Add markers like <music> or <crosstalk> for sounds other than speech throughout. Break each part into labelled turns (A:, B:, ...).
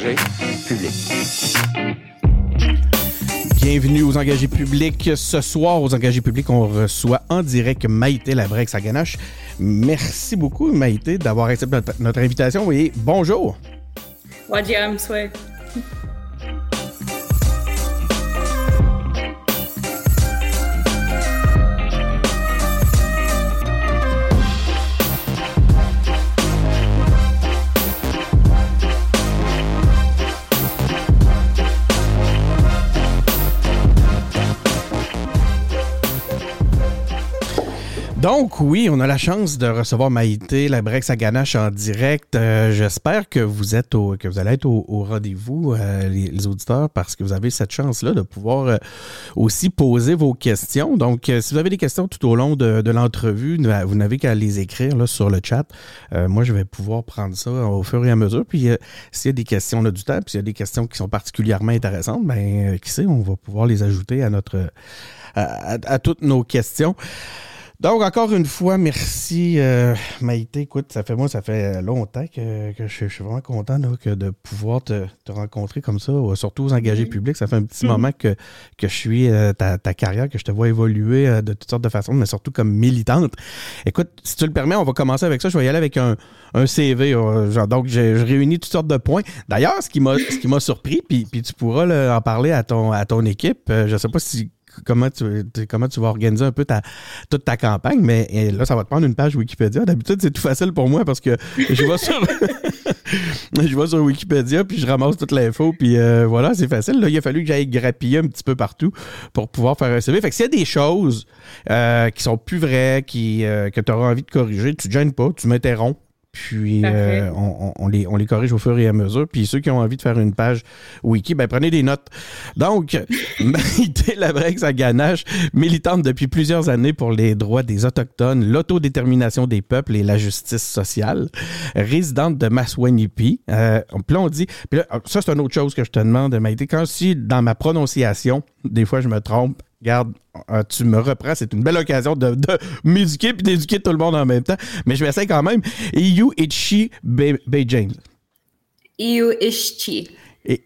A: Engagés publics.
B: Bienvenue aux engagés publics. Ce soir, aux engagés publics, on reçoit en direct Maïté Labrex à Ganache. Merci beaucoup, Maïté, d'avoir accepté notre, invitation et bonjour.
C: Wadiam,
B: Donc oui, on a la chance de recevoir Maïté Labrex à Ganache en direct. Euh, J'espère que vous êtes au, que vous allez être au, rendez-vous, euh, les, auditeurs, parce que vous avez cette chance-là de pouvoir euh, aussi poser vos questions. Donc, si vous avez des questions tout au long de, de l'entrevue, vous n'avez qu'à les écrire là, sur le chat. Moi, je vais pouvoir prendre ça au fur et à mesure. Puis, s'il y a des questions, on a du temps. Puis, s'il y a des questions qui sont particulièrement intéressantes, ben, qui sait, on va pouvoir les ajouter à notre à toutes nos questions. Donc, encore une fois, merci euh, Maïté. Écoute, ça fait moi, ça fait longtemps que, que je, je, suis vraiment content là, que de pouvoir te, te, rencontrer comme ça, surtout aux engagés publics. Ça fait un petit mmh. <laughs> moment que, que je suis euh, ta, ta, carrière, que je te vois évoluer euh, de toutes sortes de façons, mais surtout comme militante. Écoute, si tu le permets, on va commencer avec ça. Je vais y aller avec un, un CV. Genre, donc, j'ai réuni toutes sortes de points. D'ailleurs, ce qui m'a ce qui m'a surpris, puis, puis tu pourras là, en parler à ton, à ton équipe. je sais pas si comment tu, comment tu vas organiser un peu ta, toute ta campagne, mais là, ça va te prendre une page Wikipédia. D'habitude, c'est tout facile pour moi parce que je vais sur, <laughs> je vais sur Wikipédia, puis je ramasse toute l'info, puis euh, voilà, c'est facile. Là, il a fallu que j'aille grappiller un petit peu partout pour pouvoir faire un CV. Fait que s'il y a des choses euh, qui sont plus vraies, qui, euh, que tu auras envie de corriger, tu ne gênes pas, tu m'interromps. Puis euh, on, on, les, on les corrige au fur et à mesure. Puis ceux qui ont envie de faire une page wiki, ben prenez des notes. Donc, <laughs> Maïté Labrex à Ganache, militante depuis plusieurs années pour les droits des Autochtones, l'autodétermination des peuples et la justice sociale, résidente de Maswanipi. Euh, puis là, on dit, puis là, ça c'est une autre chose que je te demande, Maïté. Quand si dans ma prononciation, des fois je me trompe, Regarde, tu me reprends, c'est une belle occasion de, de <laughs> m'éduquer puis d'éduquer tout le monde en même temps. Mais je vais essayer quand même. Iyu Ichi Bay James.
C: Iyu Ichi.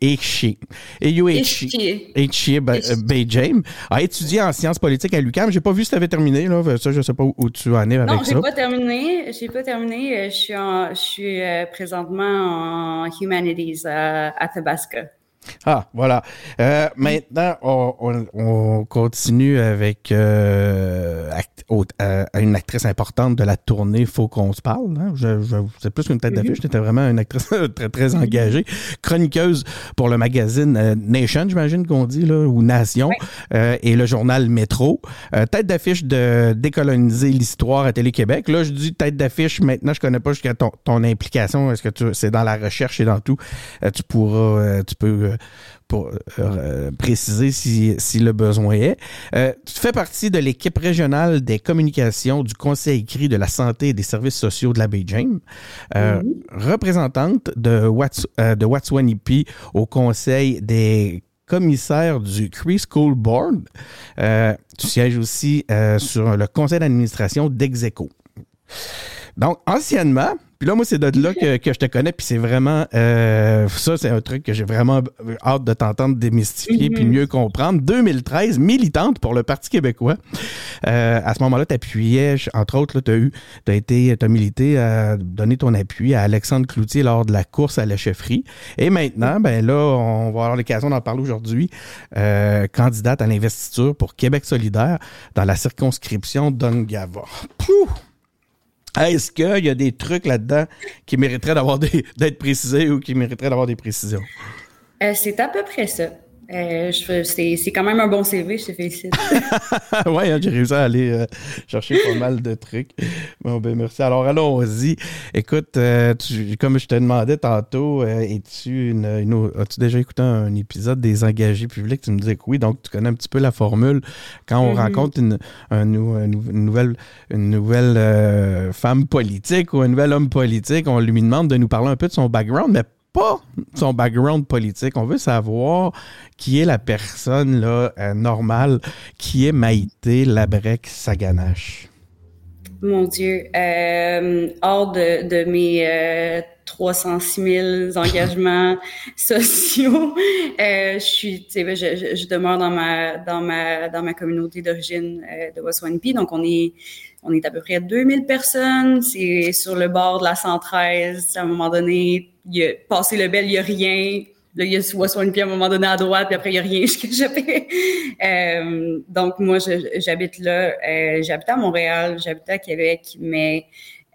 B: Ichi. Iyu Ichi. Ichi Bay James a étudié en sciences politiques à l'UQAM. J'ai pas vu si tu avais terminé, là. Ça, je sais pas où tu en es avec
C: non,
B: ça.
C: Non, j'ai pas terminé. J'ai pas terminé. Je suis, en, je suis euh, présentement en Humanities à Athabasca.
B: Ah, voilà. Euh, maintenant, on, on, on, continue avec euh, act, euh, une actrice importante de la tournée Faut qu'on se parle. Hein? Je, je, c'est plus qu'une tête d'affiche, j'étais vraiment une actrice <laughs> très, très engagée. Chroniqueuse pour le magazine Nation, j'imagine qu'on dit, là, ou Nation, oui. et le journal Métro. tête d'affiche de Décoloniser l'histoire à Télé-Québec. Là, je dis tête d'affiche, maintenant, je connais pas jusqu'à ton, ton implication. Est-ce que tu, c'est dans la recherche et dans tout? tu pourras, tu peux pour euh, préciser si, si, le besoin est. Euh, tu fais partie de l'équipe régionale des communications du Conseil écrit de la santé et des services sociaux de la baie James, euh, représentante de, Wats, de Watswanipi au Conseil des commissaires du Cree School Board. tu sièges aussi sur le conseil d'administration d'Execo. Donc, anciennement, puis là, moi, c'est de là que, que, je te connais, puis c'est vraiment... Euh, ça, c'est un truc que j'ai vraiment hâte de t'entendre démystifier mm -hmm. puis mieux comprendre. 2013, militante pour le Parti québécois. Euh, à ce moment-là, tu appuyais, entre autres, tu as eu, tu as été, tu as milité à donner ton appui à Alexandre Cloutier lors de la course à la chefferie. Et maintenant, ben là, on va avoir l'occasion d'en parler aujourd'hui. Euh, candidate à l'investiture pour Québec solidaire dans la circonscription d'Ongava. Pouh! Est-ce qu'il y a des trucs là-dedans qui mériteraient d'avoir d'être précisés ou qui mériteraient d'avoir des précisions?
C: Euh, c'est à peu près ça. Euh, c'est quand même un bon CV, je te félicite. <laughs>
B: oui, hein, j'ai réussi à aller euh, chercher pas mal de trucs. Bon, ben merci. Alors, allons-y. Écoute, euh, tu, comme je te demandais tantôt, es-tu une, une as-tu déjà écouté un épisode des engagés publics? Tu me disais que oui, donc tu connais un petit peu la formule. Quand on mm -hmm. rencontre une, un, une nouvelle, une nouvelle femme politique ou un nouvel homme politique, on lui demande de nous parler un peu de son background, mais pas son background politique. On veut savoir qui est la personne là, euh, normale, qui est Maïté Labrec Saganache.
C: Mon Dieu, euh, hors de, mes euh, 306 000 engagements <laughs> sociaux, euh, je suis, je, je, demeure dans ma dans ma dans ma communauté d'origine euh, de Waswanipi, donc on est on est à peu près 2000 personnes, c'est sur le bord de la 113. À un moment donné, il a, passé le bel, il y a rien. Là, il y a soit une pied à un moment donné à droite, puis après, il y a rien <laughs> j'ai euh, donc, moi, j'habite là. Euh, j'habite à Montréal, j'habite à Québec, mais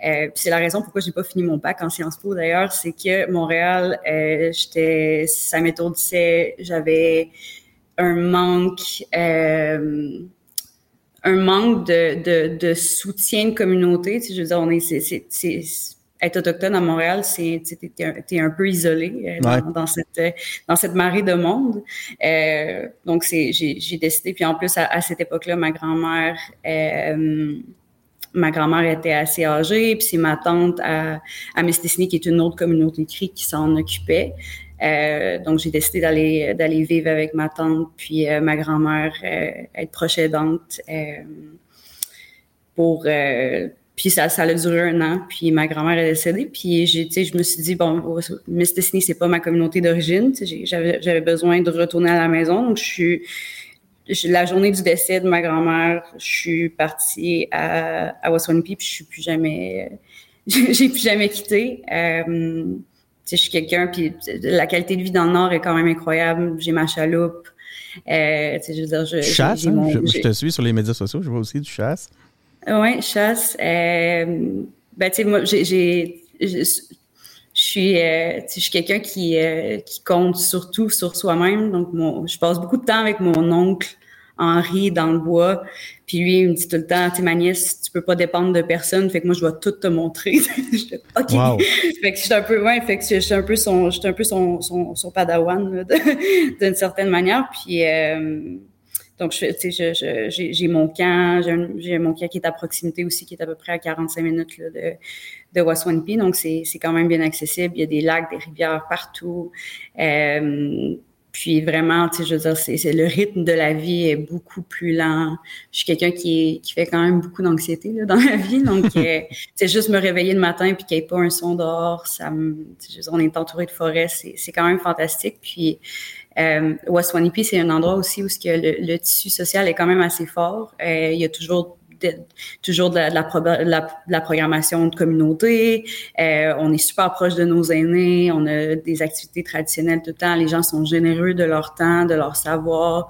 C: euh, c'est la raison pourquoi j'ai pas fini mon bac en Sciences Po d'ailleurs, c'est que Montréal, euh, j'étais, ça m'étourdissait, j'avais un manque, euh, un manque de, de, de, soutien de communauté. Tu sais, je veux dire, on est, c'est, c'est, être autochtone à Montréal, c'est t'es un, es un peu isolé euh, dans, cette dans cette marée de monde. Euh, donc c'est j'ai décidé. Puis en plus à, cette époque-là, ma grand-mère euh, ma grand-mère était assez âgée, puis c'est ma tante à, à Mistissini, qui est une autre communauté cri qui s'en occupait. Euh, donc j'ai décidé d'aller d'aller vivre avec ma tante puis ma grand-mère être proche aidante pour puis ça, ça a duré un an. Puis ma grand-mère est décédée. Puis j'ai, je me suis dit, bon, Miss Destiny, c'est pas ma communauté d'origine. J'avais, besoin de retourner à la maison. Donc, je suis, la journée du décès de ma grand-mère, je suis partie à, à Waswanipi, puis je suis plus jamais, <laughs> j'ai plus jamais quitté. Euh, je suis quelqu'un, puis la qualité de vie dans le Nord est quand même incroyable. J'ai ma chaloupe. Euh, je veux dire, je,
B: chasse, hein? je, te suis sur les médias sociaux, je vois aussi du chasse.
C: Oui, chasse. Euh, ben, tu sais, moi, j'ai. Je suis, euh, je suis quelqu'un qui, qui compte surtout sur soi-même. Donc, mon, je passe beaucoup de temps avec mon oncle Henri dans le bois. Puis lui, il me dit tout le temps, tu sais, ma nièce, tu peux pas dépendre de personne. Fait que moi, je dois tout te montrer. <laughs> OK. <laughs> Fait que je suis un peu, ouais, fait que je suis un peu son, je suis un peu son, son, son padawan, <laughs> d'une certaine manière. Puis, euh, donc, j'ai mon camp, j'ai mon camp qui est à proximité aussi, qui est à peu près à 45 minutes là, de, de Waswanipi. Donc, c'est quand même bien accessible. Il y a des lacs, des rivières partout. Euh, puis vraiment, tu sais, je veux dire, c'est le rythme de la vie est beaucoup plus lent. Je suis quelqu'un qui, qui fait quand même beaucoup d'anxiété <laughs> dans la vie. Donc, c'est euh, <laughs> juste me réveiller le matin puis qu'il n'y ait pas un son dehors. Ça me, je on est entouré de forêts, c'est quand même fantastique. Puis, euh, Waswanipi, c'est un endroit aussi où ce que le, tissu social est quand même assez fort. Euh, il y a toujours toujours de la, la, programmation de communauté. Euh, on est super proche de nos aînés. On a des activités traditionnelles tout le temps. Les gens sont généreux de leur temps, de leur savoir.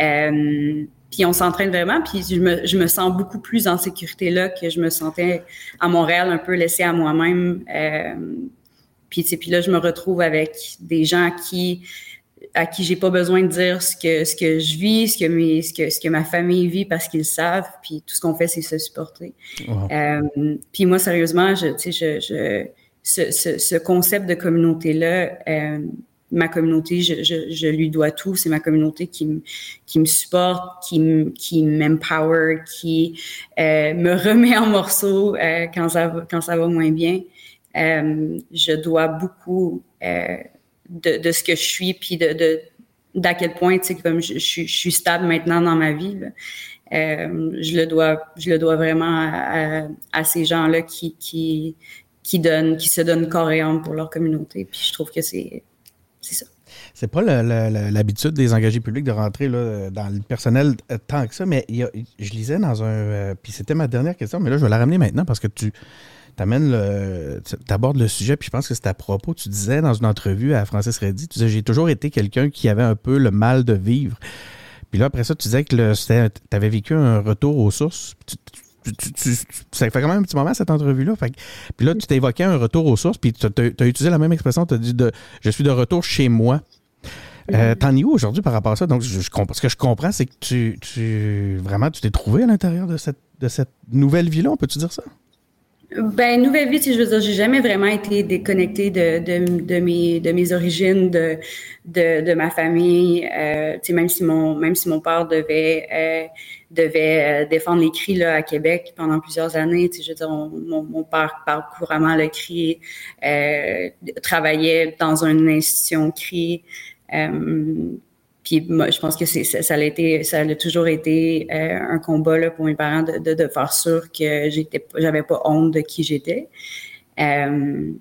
C: Euh, puis on s'entraîne vraiment, puis je me, je me sens beaucoup plus en sécurité là que je me sentais à Montréal, un peu laissée à moi-même. Euh, puis, puis là, je me retrouve avec des gens qui à qui j'ai pas besoin de dire ce que ce que je vis, ce que mes ce que ce que ma famille vit parce qu'ils savent, puis tout ce qu'on fait c'est se supporter. Euh, puis moi sérieusement, je tu sais je, je ce, ce, ce, concept de communauté là euh, ma communauté, je, je, je, lui dois tout. C'est ma communauté qui, me qui me supporte, qui, qui m'empower, qui euh, me remet en morceaux euh, quand, ça va, quand ça va moins bien. Euh, je dois beaucoup de, de, ce que je suis, puis de, de d'à quel point, tu sais, comme je, je, suis stable maintenant dans ma vie. Euh, je le dois, je le dois vraiment à, ces gens-là qui, qui, qui donnent, qui se donnent corps et âme pour leur communauté. Puis je trouve que c'est, c'est ça.
B: C'est pas l'habitude des engagés publics de rentrer là, dans le personnel tant que ça, mais je lisais dans un. Euh, puis c'était ma dernière question, mais là, je vais la ramener maintenant parce que tu t'amènes le, t'abordes le sujet, puis je pense que c'est à propos. Tu disais dans une entrevue à Francis Reddy, tu disais j'ai toujours été quelqu'un qui avait un peu le mal de vivre. Puis là après ça, tu disais que tu avais vécu un retour aux sources. ça fait quand même un petit moment cette entrevue-là. Puis là, tu évoqué un retour aux sources, puis tu as, utilisé la même expression, tu as dit de je suis de retour chez moi. Euh, T'en es où aujourd'hui par rapport à ça? Donc, je, ce que je comprends, c'est que tu, tu vraiment tu t'es trouvé à l'intérieur de cette, de cette nouvelle vie-là, on peut-tu dire ça?
C: Ben, nouvelle vie, je veux dire, j'ai jamais vraiment été déconnectée de, de, de, mes, de mes origines, de, de, de ma famille. Euh, même si mon même si mon père devait euh, devait euh, défendre les cris là, à Québec pendant plusieurs années, je veux dire, mon, mon père parle couramment le cri, euh, travaillait dans une institution cri. Je pense que ça, a toujours été euh, un combat pour mes parents de, faire sûr que j'étais, j'avais pas honte de qui j'étais. Euh,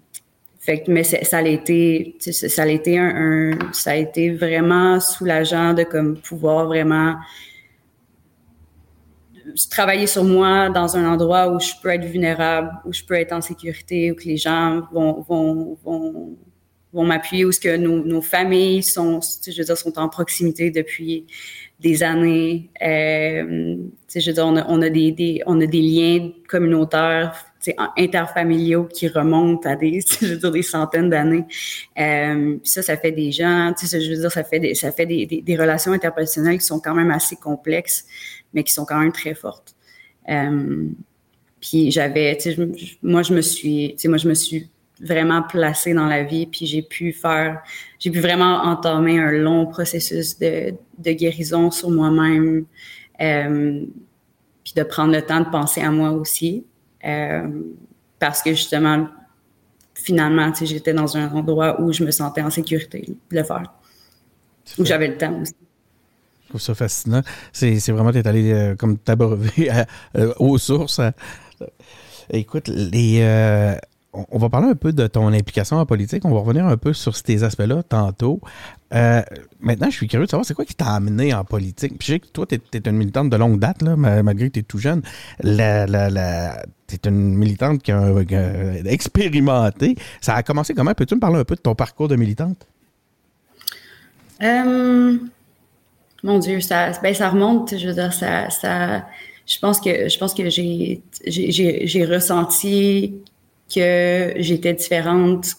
C: mais ça a été, ça a été vraiment soulageant de pouvoir vraiment travailler sur moi dans un endroit où je peux être vulnérable, où je peux être en sécurité, où que les gens vont, vont m'appuyer, où ce que nos, nos, familles sont, je veux dire, sont en proximité depuis des années. Euh, je veux dire, on a, des, on a des liens communautaires interfamiliaux qui remontent à des, <laughs> je veux dire, des centaines d'années. Euh, ça, ça fait des gens, je veux dire, ça fait des, ça fait des, des, relations interpersonnelles qui sont quand même assez complexes mais qui sont quand même très fortes. Euh, puis j'avais, moi je me suis, moi je me suis vraiment placée dans la vie, puis j'ai pu faire, j'ai pu vraiment entamer un long processus de, de guérison sur moi-même, euh, puis de prendre le temps de penser à moi aussi, euh, parce que justement, finalement, tu sais, j'étais dans un endroit où je me sentais en sécurité de le faire, où j'avais le temps aussi.
B: Je trouve ça fascinant. C'est, vraiment d'être allé euh, comme t'abreuver euh, aux sources. Hein. Écoute, les, euh, on va parler un peu de ton implication en politique. On va revenir un peu sur ces aspects-là tantôt. maintenant, je suis curieux de savoir c'est quoi qui t'a amené en politique? Puis je sais que toi, tu es, une militante de longue date, malgré que tu es tout jeune. La, tu es une militante qui a, expérimenté. Ça a commencé comment? Peux-tu me parler un peu de ton parcours de militante?
C: Mon Dieu, ça, ben, ça remonte. Je veux dire, ça, ça, je pense que, je pense que j'ai ressenti que j'étais différente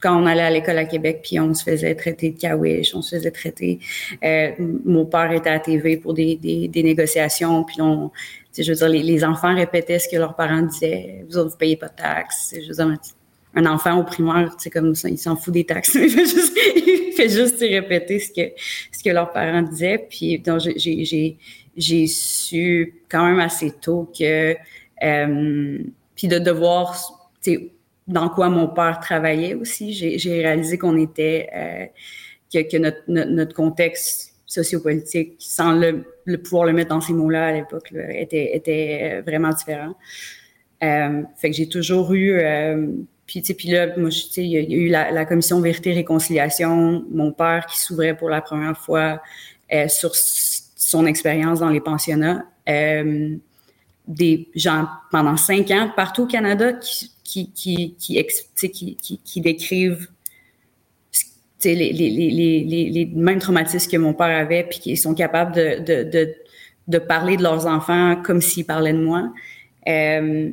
C: quand on allait à l'école à Québec, puis on se faisait traiter de kawish, on se faisait traiter. Euh, mon père était à TV pour des, des, des négociations, puis on, je veux dire, les, les, enfants répétaient ce que leurs parents disaient. Vous autres, vous payez pas de taxes. Je veux dire, un enfant au primaire, c'est comme ça, il s'en fout des taxes. <laughs> il fait juste, il fait juste répéter ce que, ce que leurs parents disaient. Puis donc, j'ai, j'ai, j'ai su quand même assez tôt que, euh, puis de devoir, dans quoi mon père travaillait aussi. J'ai, réalisé qu'on était, euh, que, notre, notre, notre, contexte sociopolitique, sans le, pouvoir le mettre dans ces mots-là à l'époque, était, était vraiment différent. Euh, fait que j'ai toujours eu euh, puis, tu sais, puis là, moi, il y, a eu la, commission vérité-réconciliation, mon père qui s'ouvrait pour la première fois euh, sur son expérience dans les pensionnats. Euh, des gens pendant cinq ans partout au Canada qui, qui, qui, qui, qui, qui, décrivent les, les, les, les, mêmes traumatismes que mon père avait, puis qui sont capables de, de, de, de parler de leurs enfants comme s'ils parlaient de moi. Euh,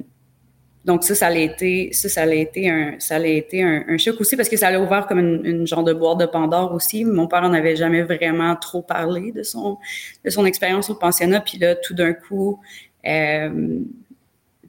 C: donc ça, ça a été, ça, ça a été un, ça a été un, choc aussi parce que ça a ouvert comme une, genre de boîte de Pandore aussi. Mon père n'avait jamais vraiment trop parlé de son, de son expérience au pensionnat. Puis là, tout d'un coup, euh,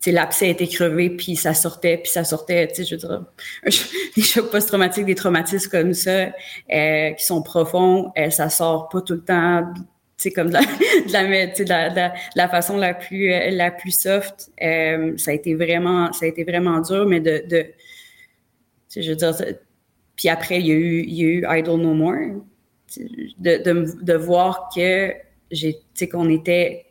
C: l'abcès a été crevé, puis ça sortait, puis ça sortait, tu sais, je veux dire, <laughs> des chocs post-traumatiques, des traumatismes comme ça, euh, qui sont profonds, euh, ça sort pas tout le temps c'est comme de la, <laughs> la, façon la plus euh, la plus soft. Euh, ça a été vraiment ça a été vraiment dur, mais de, de je veux dire, puis après il y a eu il y a eu Idle No More, de, de, de voir que j'ai tu sais qu'on était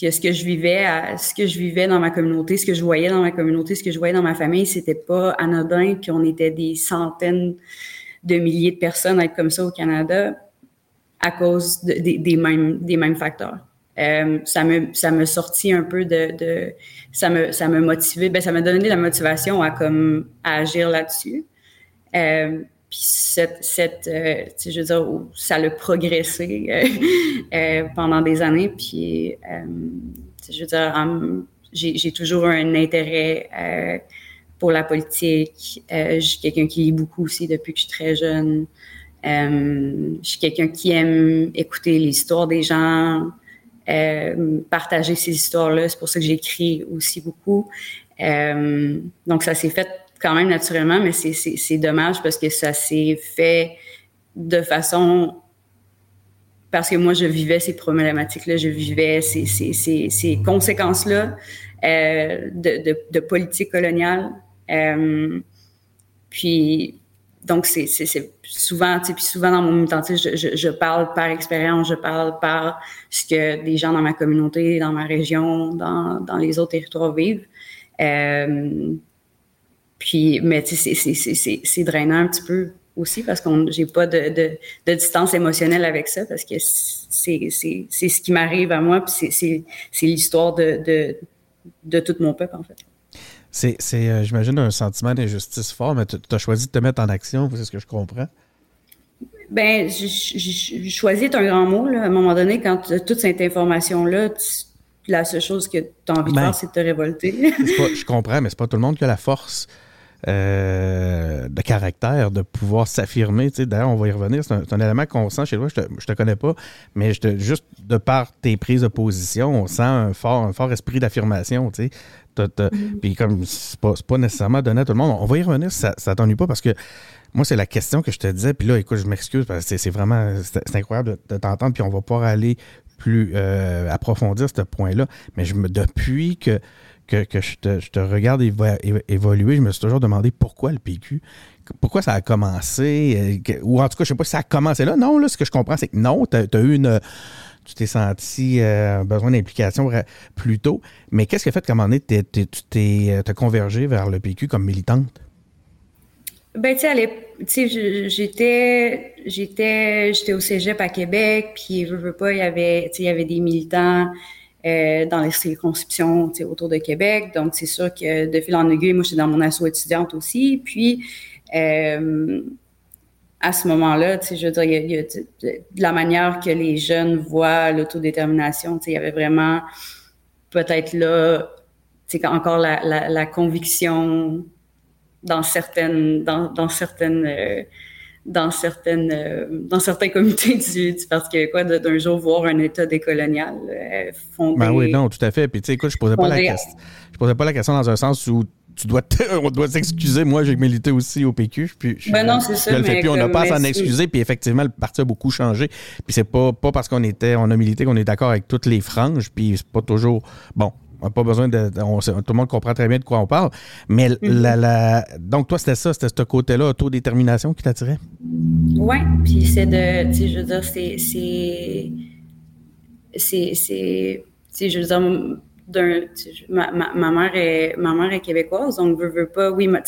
C: que ce que je vivais ce que je vivais dans ma communauté, ce que je voyais dans ma communauté, ce que je voyais dans ma famille, c'était pas anodin, puis on était des centaines de milliers de personnes à être comme ça au Canada à cause de, des, mêmes, des mêmes facteurs. Euh, ça me ça me sortit un peu de, de ça me ça me motivait ben ça m'a donné la motivation à comme à agir là-dessus euh, puis cette cette euh, je veux dire ça a progressé euh, euh, pendant des années puis euh, je veux dire j'ai toujours un intérêt pour la politique je suis quelqu'un qui lit beaucoup aussi depuis que je suis très jeune je suis quelqu'un qui aime écouter l'histoire des gens, partager ces histoires-là. C'est pour ça que j'écris aussi beaucoup. Donc, ça s'est fait quand même naturellement, mais c'est dommage parce que ça s'est fait de façon parce que moi, je vivais ces problématiques-là, je vivais ces, ces, ces, ces conséquences-là euh, de, de, politique coloniale. Euh, puis, donc, c'est souvent, tu sais, puis souvent dans mon militantisme, je, je, parle par expérience, je parle par ce que des gens dans ma communauté, dans ma région, dans, dans les autres territoires vivent. Euh, puis, mais tu sais, c'est drainant un petit peu aussi parce que j'ai pas de, de, de, distance émotionnelle avec ça parce que c'est ce qui m'arrive à moi, puis c'est l'histoire de, de, de tout mon peuple, en fait.
B: C'est, euh, j'imagine, un sentiment d'injustice fort, mais tu as choisi de te mettre en action, c'est ce que je comprends.
C: Ben, choisi est un grand mot. Là. À un moment donné, quand tu as toute cette information-là, la seule chose que tu as envie de ben, faire, c'est de te révolter. <laughs>
B: je comprends, mais c'est pas tout le monde qui a la force euh, de caractère de pouvoir s'affirmer. D'ailleurs, on va y revenir. C'est un, élément qu'on sent chez toi. Je te, te connais pas, mais je te, juste de par tes prises de position, on sent un fort, un fort esprit d'affirmation. Mm-hmm. Puis comme c'est pas, pas nécessairement donné à tout le monde, on va y revenir ça, ça t'ennuie pas parce que moi, c'est la question que je te disais. Puis là, écoute, je m'excuse parce que c'est vraiment c'est incroyable de, t'entendre. Puis on va pouvoir aller plus euh, approfondir ce point-là. Mais je me, depuis que, que, je, te, regarde évoluer, je me suis toujours demandé pourquoi le PQ. Pourquoi ça a commencé? Euh, ou en tout cas, je sais pas si ça a commencé là. Non, là, ce que je comprends, c'est que non, tu as, eu une tu t'es senti euh, besoin d'implication plus tôt. Mais qu'est-ce qui a fait qu'à un moment tu t'es euh, convergé vers le PQ comme militante?
C: Ben, tu sais, j'étais, j'étais, j'étais au cégep à Québec, puis je veux pas, il y avait, il y avait des militants euh, dans les circonscriptions, autour de Québec. Donc, c'est sûr que de fil en aiguille, moi, j'étais dans mon asso étudiante aussi. Puis, euh, à ce moment-là, je veux dire, de, la manière que les jeunes voient l'autodétermination, il y avait vraiment peut-être là, encore la, la, la, conviction dans certaines, dans certaines, euh, dans certaines, euh, dans certains comités du, du Parti québécois d'un jour voir un État décolonial euh, fondé.
B: Ben oui, non, tout à fait. Puis tu sais, écoute, je posais pas la question. Je posais pas la question dans un sens où tu dois <laughs> on doit s'excuser. Moi, j'ai milité aussi au PQ. Puis je,
C: ben non, c'est ça.
B: le on n'a pas à s'en excuser. Puis effectivement, le parti a beaucoup changé. Puis c'est pas, pas parce qu'on était, on a milité qu'on est d'accord avec toutes les franges. Puis c'est pas toujours. Bon, on n'a pas besoin de. tout le monde comprend très bien de quoi on parle. Mais mm-hmm. la, donc, toi, c'était ça, c'était ce côté-là, autodétermination qui t'attirait?
C: Oui. Puis c'est de. Tu sais, je veux dire, c'est. C'est. C'est. Je veux dire ma, ma, mère est, ma mère est québécoise, donc veut, veut pas, oui, ma,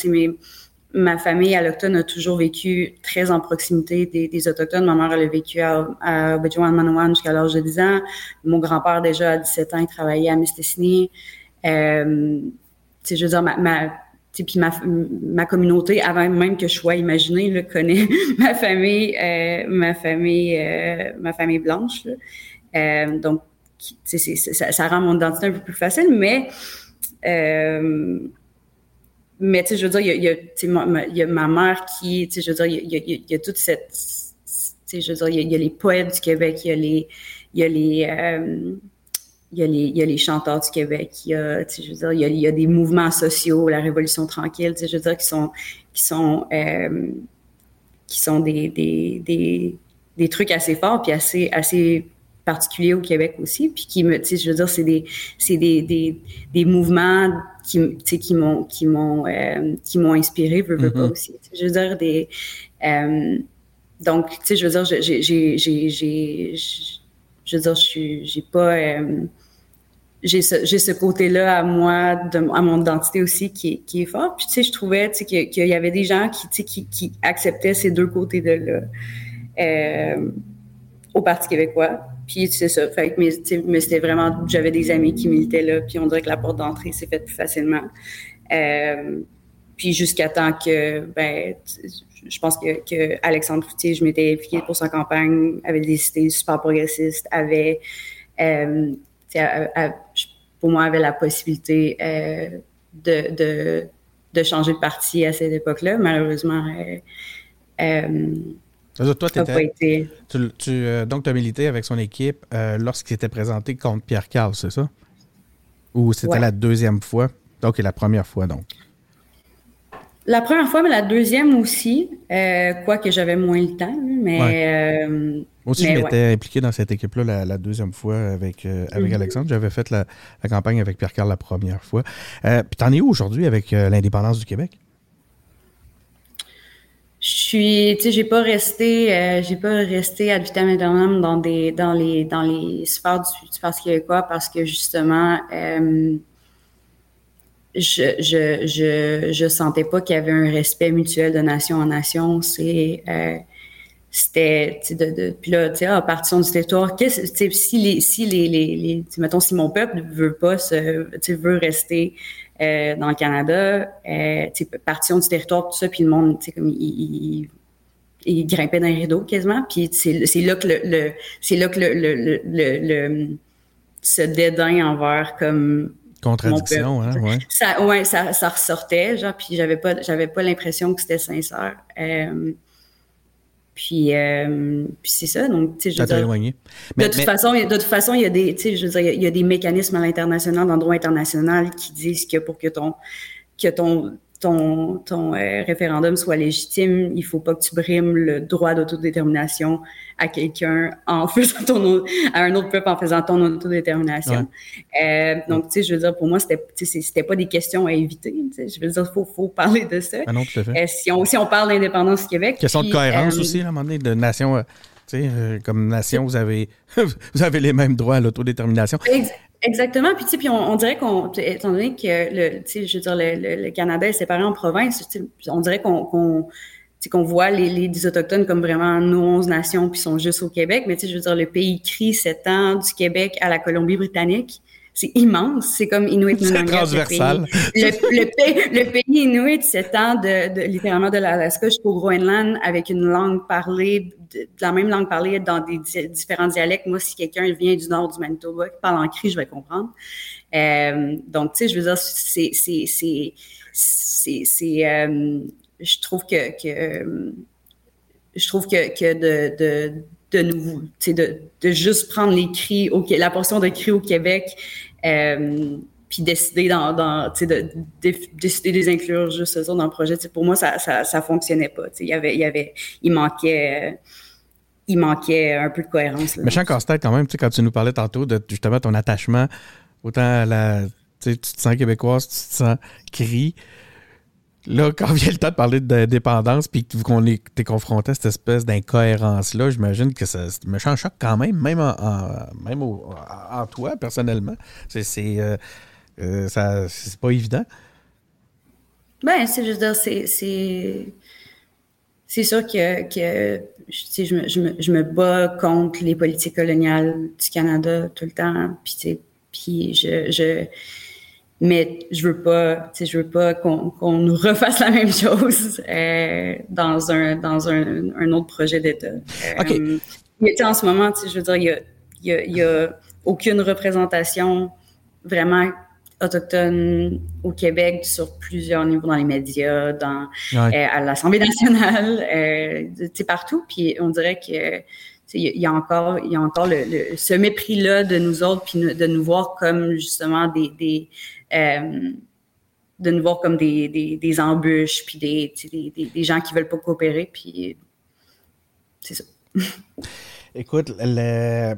C: ma famille allochtone a toujours vécu très en proximité des, Autochtones. Ma mère, elle a vécu à, à Manawan jusqu'à l'âge de 10 ans. Mon grand-père, déjà à 17 ans, il travaillait à Mistassini. Euh, je veux dire, ma, puis ma, ma communauté, avant même que je sois imaginée, le connaît <laughs> ma famille, euh, ma famille, euh, ma famille blanche. Là. Euh, donc, ça, ça, rend mon identité un peu plus facile, mais mais tu sais, je veux dire, il y a, y ma, y a ma mère qui, tu sais, je veux dire, il y a, y, y a, toute cette, tu sais, je veux dire, il y, a les poètes du Québec, il y a les, il y a les, euh, il y, a les, il y a les chanteurs du Québec, il y a, tu sais, je veux dire, il y a, il y a des mouvements sociaux, la Révolution tranquille, tu sais, je veux dire, qui sont, qui sont, euh, qui sont des, des, des, des trucs assez forts, puis assez, assez particulier au Québec aussi, puis qui me, tu sais, je veux dire, c'est des, c'est des, des, des, mouvements qui, tu sais, qui m'ont, qui m'ont, euh, qui m'ont inspiré, veux, veux pas mm-hmm. aussi. Je veux dire, des, euh, donc, tu sais, je veux dire, j'ai, j'ai, j'ai, j'ai, je veux dire, je suis, j'ai pas, euh, j'ai ce, j'ai ce côté-là à moi, de, à mon identité aussi qui est, qui est fort. Puis, tu sais, je trouvais, tu sais, qu'il, y avait des gens qui, tu sais, qui, qui acceptaient ces deux côtés-de là. Euh, au Parti québécois. Puis c'est ça. Fait mais, mais c'était vraiment, j'avais des amis qui militaient là, puis on dirait que la porte d'entrée s'est faite plus facilement. Euh, puis jusqu'à temps que, ben, je pense que, que Alexandre Foutier, je m'étais impliquée pour sa campagne, avait des idées super progressistes, avait, euh, pour moi, avait la possibilité euh, de, de, de, changer de parti à cette époque-là. Malheureusement,
B: toi, tu, tu, euh, donc, tu as milité avec son équipe euh, lorsqu'il était présenté contre Pierre Carl, c'est ça? Ou c'était la deuxième fois? Donc, la première fois, donc.
C: La première fois, mais la deuxième aussi, euh, quoique j'avais moins le temps, mais...
B: Aussi, je m'étais impliqué dans cette équipe-là la, deuxième fois avec, avec mhm. Alexandre. J'avais fait la, campagne avec Pierre Carl la première fois. Puis, t'en es où aujourd'hui avec l'indépendance du Québec?
C: Je Puis, tu sais, j'ai pas resté, euh, j'ai pas resté ad vitam dans des, dans les, dans les sphères du, du Parti québécois parce que justement, euh, je, je, je, je sentais pas qu'il y avait un respect mutuel de nation en nation. C'est, euh, c'était, de, de, puis là, tu sais, à partir du territoire, qu'est-ce, si les, si les, les, les mettons, si mon peuple veut pas se, tu veut rester euh, dans le Canada, euh, partions du territoire, tout ça, puis le monde, comme il, il, grimpait dans les rideaux quasiment, puis c'est, là que le, le c'est là que le, le, le, le, ce dédain envers comme
B: contradiction, hein, ouais.
C: Ça, ouais, ça, ça ressortait, genre, puis j'avais pas, j'avais pas l'impression que c'était sincère. Euh, puis, euh, puis c'est ça, donc, tu sais, je veux dire,
B: mais,
C: de, toute façon, de toute façon, il y a des, tu sais, je veux dire, il y a des mécanismes à l'international, dans le droit international, qui disent que pour que ton, que ton, ton, ton euh, référendum soit légitime, il faut pas que tu brimes le droit d'autodétermination à quelqu'un en <laughs> faisant ton à un autre peuple en faisant ton autodétermination. Euh, donc, tu sais, je veux dire, pour moi, c'était c'était pas des questions à éviter. Je veux dire, faut faut parler de ça.
B: Ah non, tout à fait.
C: Euh, si on si on parle d'indépendance du Québec.
B: Question de cohérence aussi, à un moment donné, de nation. tu sais, comme nation, vous avez <laughs> vous avez les mêmes droits à l'autodétermination.
C: Exactement. Puis, puis on, dirait qu'on, étant donné que le, je veux dire, le, Canada est séparé en provinces, on dirait qu'on, qu'on, qu'on voit les, les, Autochtones comme vraiment nos 11 nations, puis sont juste au Québec. Mais je veux dire, le pays crie ans du Québec à la Colombie-Britannique c'est immense. C'est comme Inuit
B: C'est transversal.
C: Le, le, pays, le pays Inuit s'étend de, de, littéralement de l'Alaska jusqu'au Groenland avec une langue parlée, de, la même langue parlée dans des différents dialectes. Moi, si quelqu'un vient du nord du Manitoba qui parle en cri, je vais comprendre. Euh, donc, tu sais, je veux dire, c'est, c'est, c'est, c'est, c'est euh, je trouve que, que je trouve que, que de, de de nous, de, de juste prendre les cris, au, la portion de cris au Québec, euh, puis décider dans, de, décider de les inclure juste dans le projet. pour moi, ça, ça, fonctionnait pas. Il y avait, il y avait, il manquait. Euh, il manquait un peu de cohérence.
B: Mais Méchant casse-tête quand même, quand tu nous parlais tantôt de justement ton attachement, autant la. Tu te sens québécoise, tu te sens cri. Là, quand vient le temps de parler de dépendance, puis qu'on est confronté à cette espèce d'incohérence-là, j'imagine que ça me change choc quand même, même en, même en toi, personnellement. C'est euh, euh, pas évident.
C: Ben, c'est juste dire, c'est sûr que, je, me, bats contre les politiques coloniales du Canada tout le temps. Puis, je mais je veux pas, je veux pas qu'on nous refasse la même chose euh, dans un dans un, un autre projet d'État.
B: Euh, OK.
C: en ce moment, je veux dire, il y a, y, a, y a, aucune représentation vraiment autochtone au Québec sur plusieurs niveaux dans les médias, dans euh, à l'Assemblée nationale, <laughs> euh, partout. Puis on dirait que il y a encore, il y a encore le, ce mépris-là de nous autres, puis de nous voir comme justement des, des euh, de nous voir comme des, des, embûches, puis des, des, des, gens qui veulent pas coopérer, puis c'est ça. <laughs>
B: Écoute, le,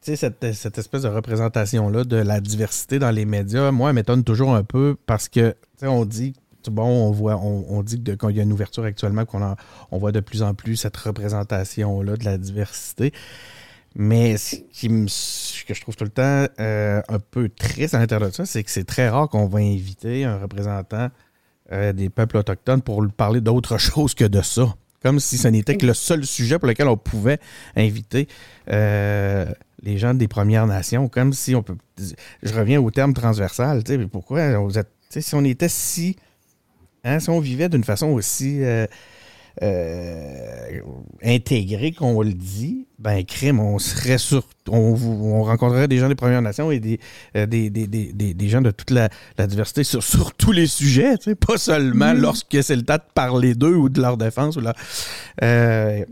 B: cette, cette espèce de représentation-là de la diversité dans les médias, moi, m'étonne toujours un peu parce que, on dit bon, on voit, on, dit qu'il y a une ouverture actuellement, qu'on on voit de plus en plus cette représentation-là de la diversité. Mais ce, qui me, que je trouve tout le temps euh, un peu triste à l'intérieur de ça, c'est que c'est très rare qu'on va inviter un représentant euh, des peuples autochtones pour lui parler d'autre chose que de ça. Comme si ce n'était que le seul sujet pour lequel on pouvait inviter euh, les gens des Premières Nations. Comme si on peut. Je reviens au terme transversal. Pourquoi vous êtes. Si on était si. Hein, si on vivait d'une façon aussi euh, intégré qu'on le dit, ben crime, on serait sur, on, rencontrerait des gens des Premières Nations et des, euh, des, des, des, des, gens de toute la, la diversité sur, sur, tous les sujets, pas seulement mm-hmm. lorsque c'est le temps de parler d'eux ou de leur défense. Ou là, euh,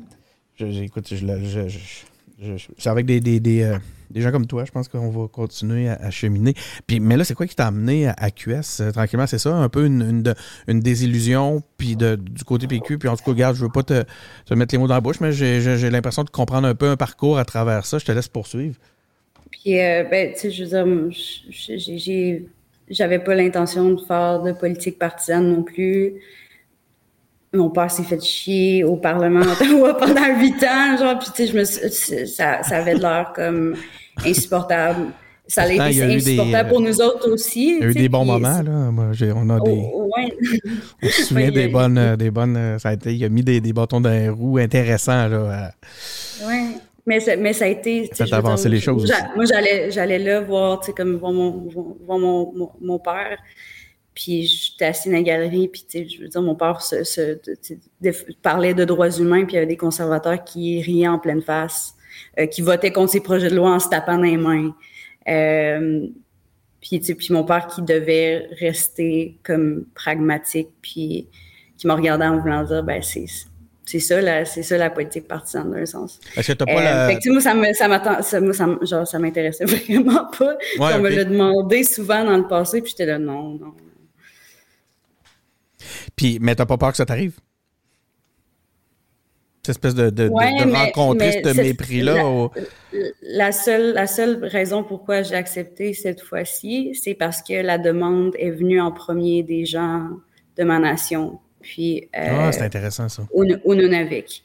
B: écoute, je, je, je, c'est avec des, des, des, euh, des gens comme toi, je pense qu'on va continuer à, cheminer. Puis, mais là, c'est quoi qui t'a amené à, QS euh, tranquillement? C'est ça, un peu une, une, désillusion puis de, du côté PQ. Puis en tout cas, regarde, je veux pas te, te mettre les mots dans la bouche, mais j'ai l'impression de comprendre un peu un parcours à travers ça. Je te laisse poursuivre.
C: Puis, euh, ben, tu sais, je veux dire, j'avais pas l'intention de faire de politique partisane non plus. Mon père s'est fait chier au Parlement d'Ottawa <laughs> pendant huit ans, genre, puis tu sais, je me ça, ça avait de l'air comme insupportable. Ça a été insupportable pour nous autres aussi.
B: Il y a eu des bons moments, là. Moi, on a des.
C: Oh, ouais. <laughs>
B: on se souvient des, bonnes, des bonnes. Ça a été, il a mis des, des bâtons dans les roues intéressants, là.
C: Oui. Mais, mais ça a été.
B: Ça a avancé les choses.
C: Moi, j'allais, j'allais là voir, tu sais, comme voir mon, voir mon, mon, mon père. Puis j'étais assis dans la galerie, puis tu sais, je veux dire, mon père se, se parlait de droits humains, puis il y avait des conservateurs qui riaient en pleine face, euh, qui votaient contre ces projets de loi en se tapant dans les mains. Euh, puis, tu sais, puis mon père qui devait rester comme pragmatique, puis qui m'a regardé en voulant dire, ben c'est c'est ça la c'est ça la politique partisane d'un sens.
B: Est-ce que t'as pas la...
C: Fait que, moi ça me ça m'attend ça, moi, ça genre ça m'intéressait <laughs> vraiment pas. on me l'a demandé souvent dans le passé puis j'étais là non non.
B: Puis, mais t'as pas peur que ça t'arrive? Cette espèce de, de, rencontrer ce mépris-là?
C: La, seule, la seule raison pourquoi j'ai accepté cette fois-ci, c'est parce que la demande est venue en premier des gens de ma nation. Puis,
B: euh, ah, c'est intéressant ça.
C: Au, Nunavik.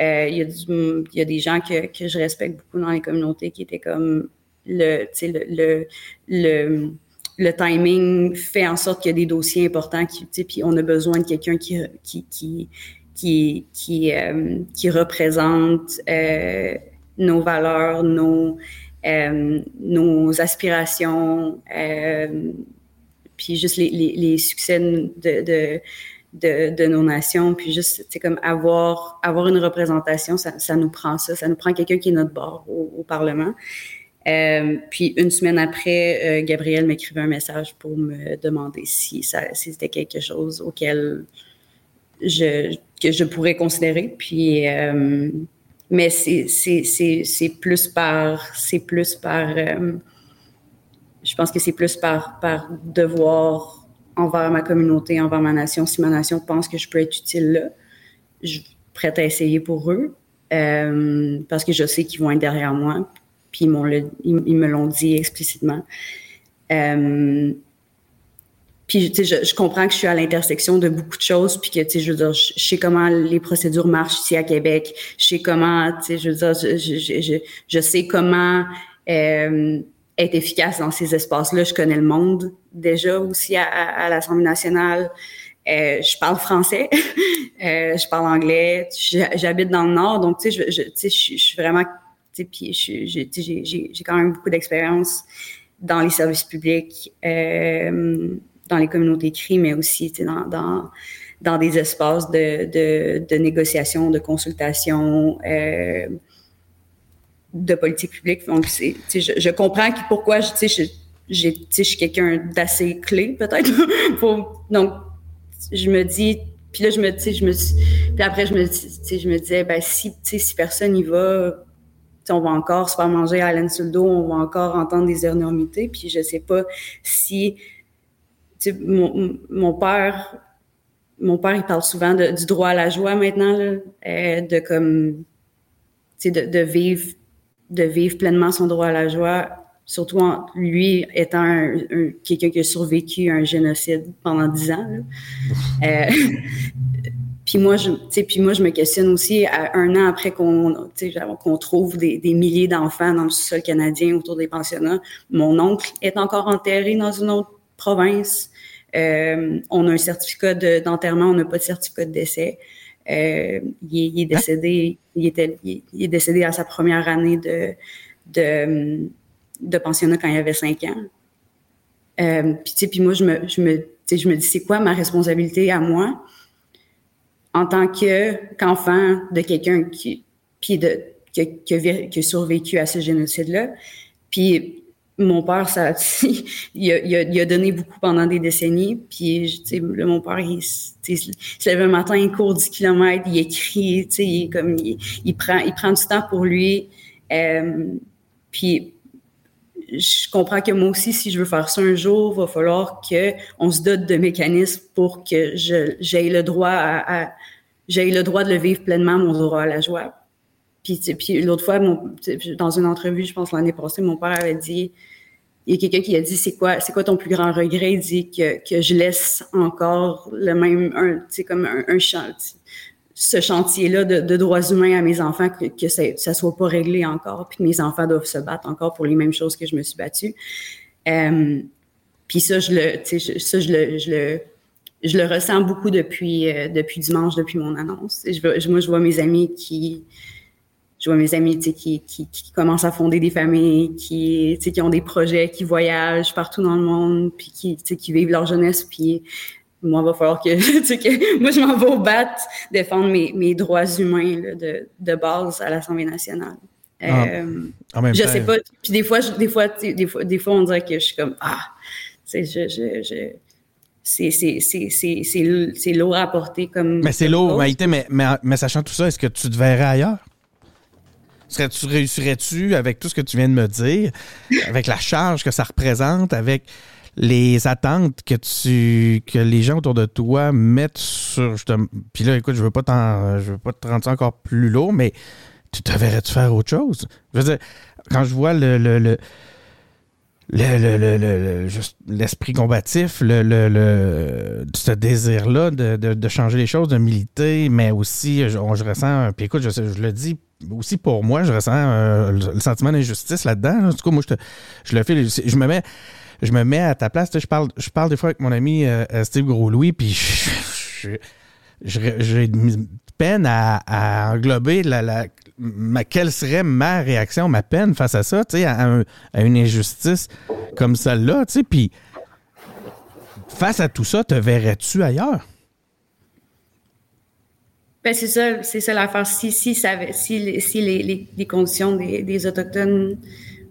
C: Euh, il y, y, a des gens que, que, je respecte beaucoup dans les communautés qui étaient comme le, le, le, le le timing fait en sorte qu'il y a des dossiers importants qui, puis on a besoin de quelqu'un qui, euh, représente euh, nos valeurs, nos, euh, aspirations, puis juste les, les, succès de, nos nations, puis juste, c'est comme avoir, une représentation, ça, nous prend ça, ça nous prend quelqu'un qui est notre bord au Parlement. Euh, puis une semaine après, euh, Gabriel m'écrivait un message pour me demander si, c'était quelque chose auquel je, que je pourrais considérer. Puis, euh, mais c'est, plus par, c'est plus par, je pense que c'est plus par, par devoir envers ma communauté, envers ma nation. Si ma nation pense que je peux être utile là, je suis prête à essayer pour eux. Parce que je sais qu'ils vont être derrière moi puis ils, ils, me l'ont dit explicitement. Euh, puis, je, comprends que je suis à l'intersection de beaucoup de choses, puis que, tu sais, je sais comment les procédures marchent ici à Québec. Je sais comment, tu sais, je sais comment euh, être efficace dans ces espaces-là. Je connais le monde déjà aussi à, l'Assemblée nationale. Euh, je parle français, <laughs> euh, je parle anglais, j'habite dans le Nord, donc, tu sais, je suis vraiment puis j'ai quand même beaucoup d'expérience dans les services publics, euh, dans les communautés CRI, mais aussi dans, des espaces de, négociation, de consultation, euh, de politique publique. Donc, je, comprends pourquoi je, je suis quelqu'un d'assez clé, peut-être. <laughs> donc, je me dis, puis là, je me, je me, puis après, je me, je me disais, ben, si, si personne y va, on va encore se faire manger à laine sur le dos, on va encore entendre des énormités. Puis je sais pas si mon, père, mon père, il parle souvent du droit à la joie maintenant, euh, de comme, de, de vivre, de vivre pleinement son droit à la joie. Surtout en, lui étant un, quelqu'un qui a survécu un génocide pendant dix ans. Euh, <laughs> puis moi, je, puis moi, je me questionne aussi à un an après qu'on qu'on trouve des, des milliers d'enfants dans le sol canadien autour des pensionnats. Mon oncle est encore enterré dans une autre province. Euh, on a un certificat d'enterrement, on n'a pas de certificat de décès. Euh, il, est, décédé, il était, il, est décédé à sa première année de, de, de pensionnat quand il avait cinq ans. Euh, puis, puis moi, je me, je me, je me dis, c'est quoi ma responsabilité à moi? En tant que qu'enfant de quelqu'un qui puis de qui, qui, a survécu à ce génocide-là. Puis mon père, ça, <laughs> il a, il, a, donné beaucoup pendant des décennies. Puis, sais, mon père, il, il, se lève un matin, il court 10 km, il écrit, il, comme, il, prend, il prend du temps pour lui. Euh, puis, je comprends que moi aussi, si je veux faire ça un jour, il va falloir qu'on se dote de mécanismes pour que j'aie le droit à, j'ai le droit de le vivre pleinement, mon droit à la joie. Puis, puis l'autre fois, dans une entrevue, je pense l'année passée, mon père avait dit il y a quelqu'un qui a dit c'est quoi c'est quoi ton plus grand regret? Il dit que, que je laisse encore le même un comme un, un chantier ce chantier là de, droits humains à mes enfants que, ça, ça soit pas réglé encore puis que mes enfants doivent se battre encore pour les mêmes choses que je me suis battue euh, puis ça je le ça je le je le ressens beaucoup depuis euh, depuis dimanche depuis mon annonce je, moi je vois mes amis qui je vois mes amis qui, qui, qui, commencent à fonder des familles, qui, qui ont des projets, qui voyagent partout dans le monde, puis qui, qui vivent leur jeunesse. Puis moi, il va falloir que, <laughs> que moi, je m'en vais au bat défendre mes, mes droits humains là, de, de base à l'Assemblée nationale. Ah, euh, je sais pas. Puis des fois, des fois, des fois, des fois, on dirait que je suis comme ah, je, je c'est lourd à porter comme.
B: Mais c'est lourd, Maïté, mais, mais, mais sachant tout ça, est-ce que tu te verrais ailleurs? tu réussirais-tu avec tout ce que tu viens de me dire, avec la charge que ça représente, avec les attentes que tu que les gens autour de toi mettent sur puis là écoute je veux pas je veux pas te rendre ça encore plus lourd mais tu te verrais-tu faire autre chose? Je veux dire quand je vois le, le, le l'esprit combatif, le, le, ce désir-là de, de, changer les choses, de militer, mais aussi, je, je ressens, puis écoute, je, je le dis aussi pour moi, je ressens euh, le, sentiment d'injustice là-dedans. En tout cas, moi, je, je le fais, je me mets, je me mets à ta place. Je parle, je parle des fois avec mon ami euh, Steve Gros-Louis, puis j'ai peine à, englober la, ma, quelle serait ma réaction, ma peine face à ça, tu sais, à, une injustice comme celle-là, tu sais, puis face à tout ça, te verrais-tu ailleurs?
C: Ben c'est ça, c'est ça l'affaire. Si, si, si, si les, conditions des, Autochtones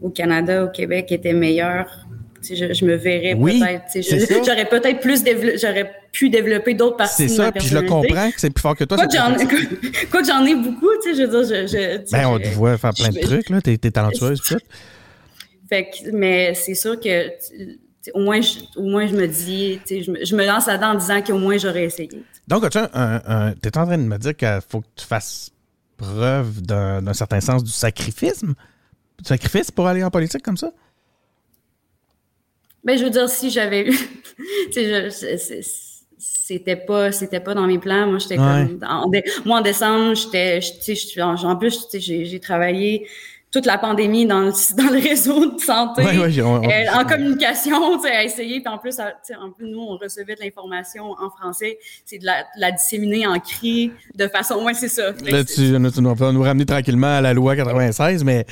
C: au Canada, au Québec étaient meilleures, je, je me verrais peut-être. J'aurais peut-être plus j'aurais pu développer d'autres parties.
B: C'est ça, puis je le comprends que c'est plus fort que toi.
C: Quoi que j'en ai beaucoup, tu sais, je veux dire, je.
B: ben, on te voit faire plein de trucs, là. T'es talentueuse, tout.
C: Fait que, mais c'est sûr que au moins, je, au moins, je me dis, je me, je me lance là-dedans en disant qu'au moins, j'aurais essayé.
B: Donc, tu es en train de me dire qu'il faut que tu fasses preuve d'un certain sens du sacrifice? Du sacrifice pour aller en politique comme ça?
C: Ben, je veux dire, si j'avais eu. <laughs> c'était pas c'était pas dans mes plans moi j'étais comme moi en décembre j'étais en plus j'ai travaillé toute la pandémie dans le, <laughs> dans le réseau de santé, euh, en communication, <laughs> tu sais, à essayer. Puis en plus, en plus, nous, on recevait de l'information en français. C'est de la, la, disséminer en cri de façon... Ouais, c'est ça.
B: Là, tu, vas nous ramener tranquillement à la loi 96, mais,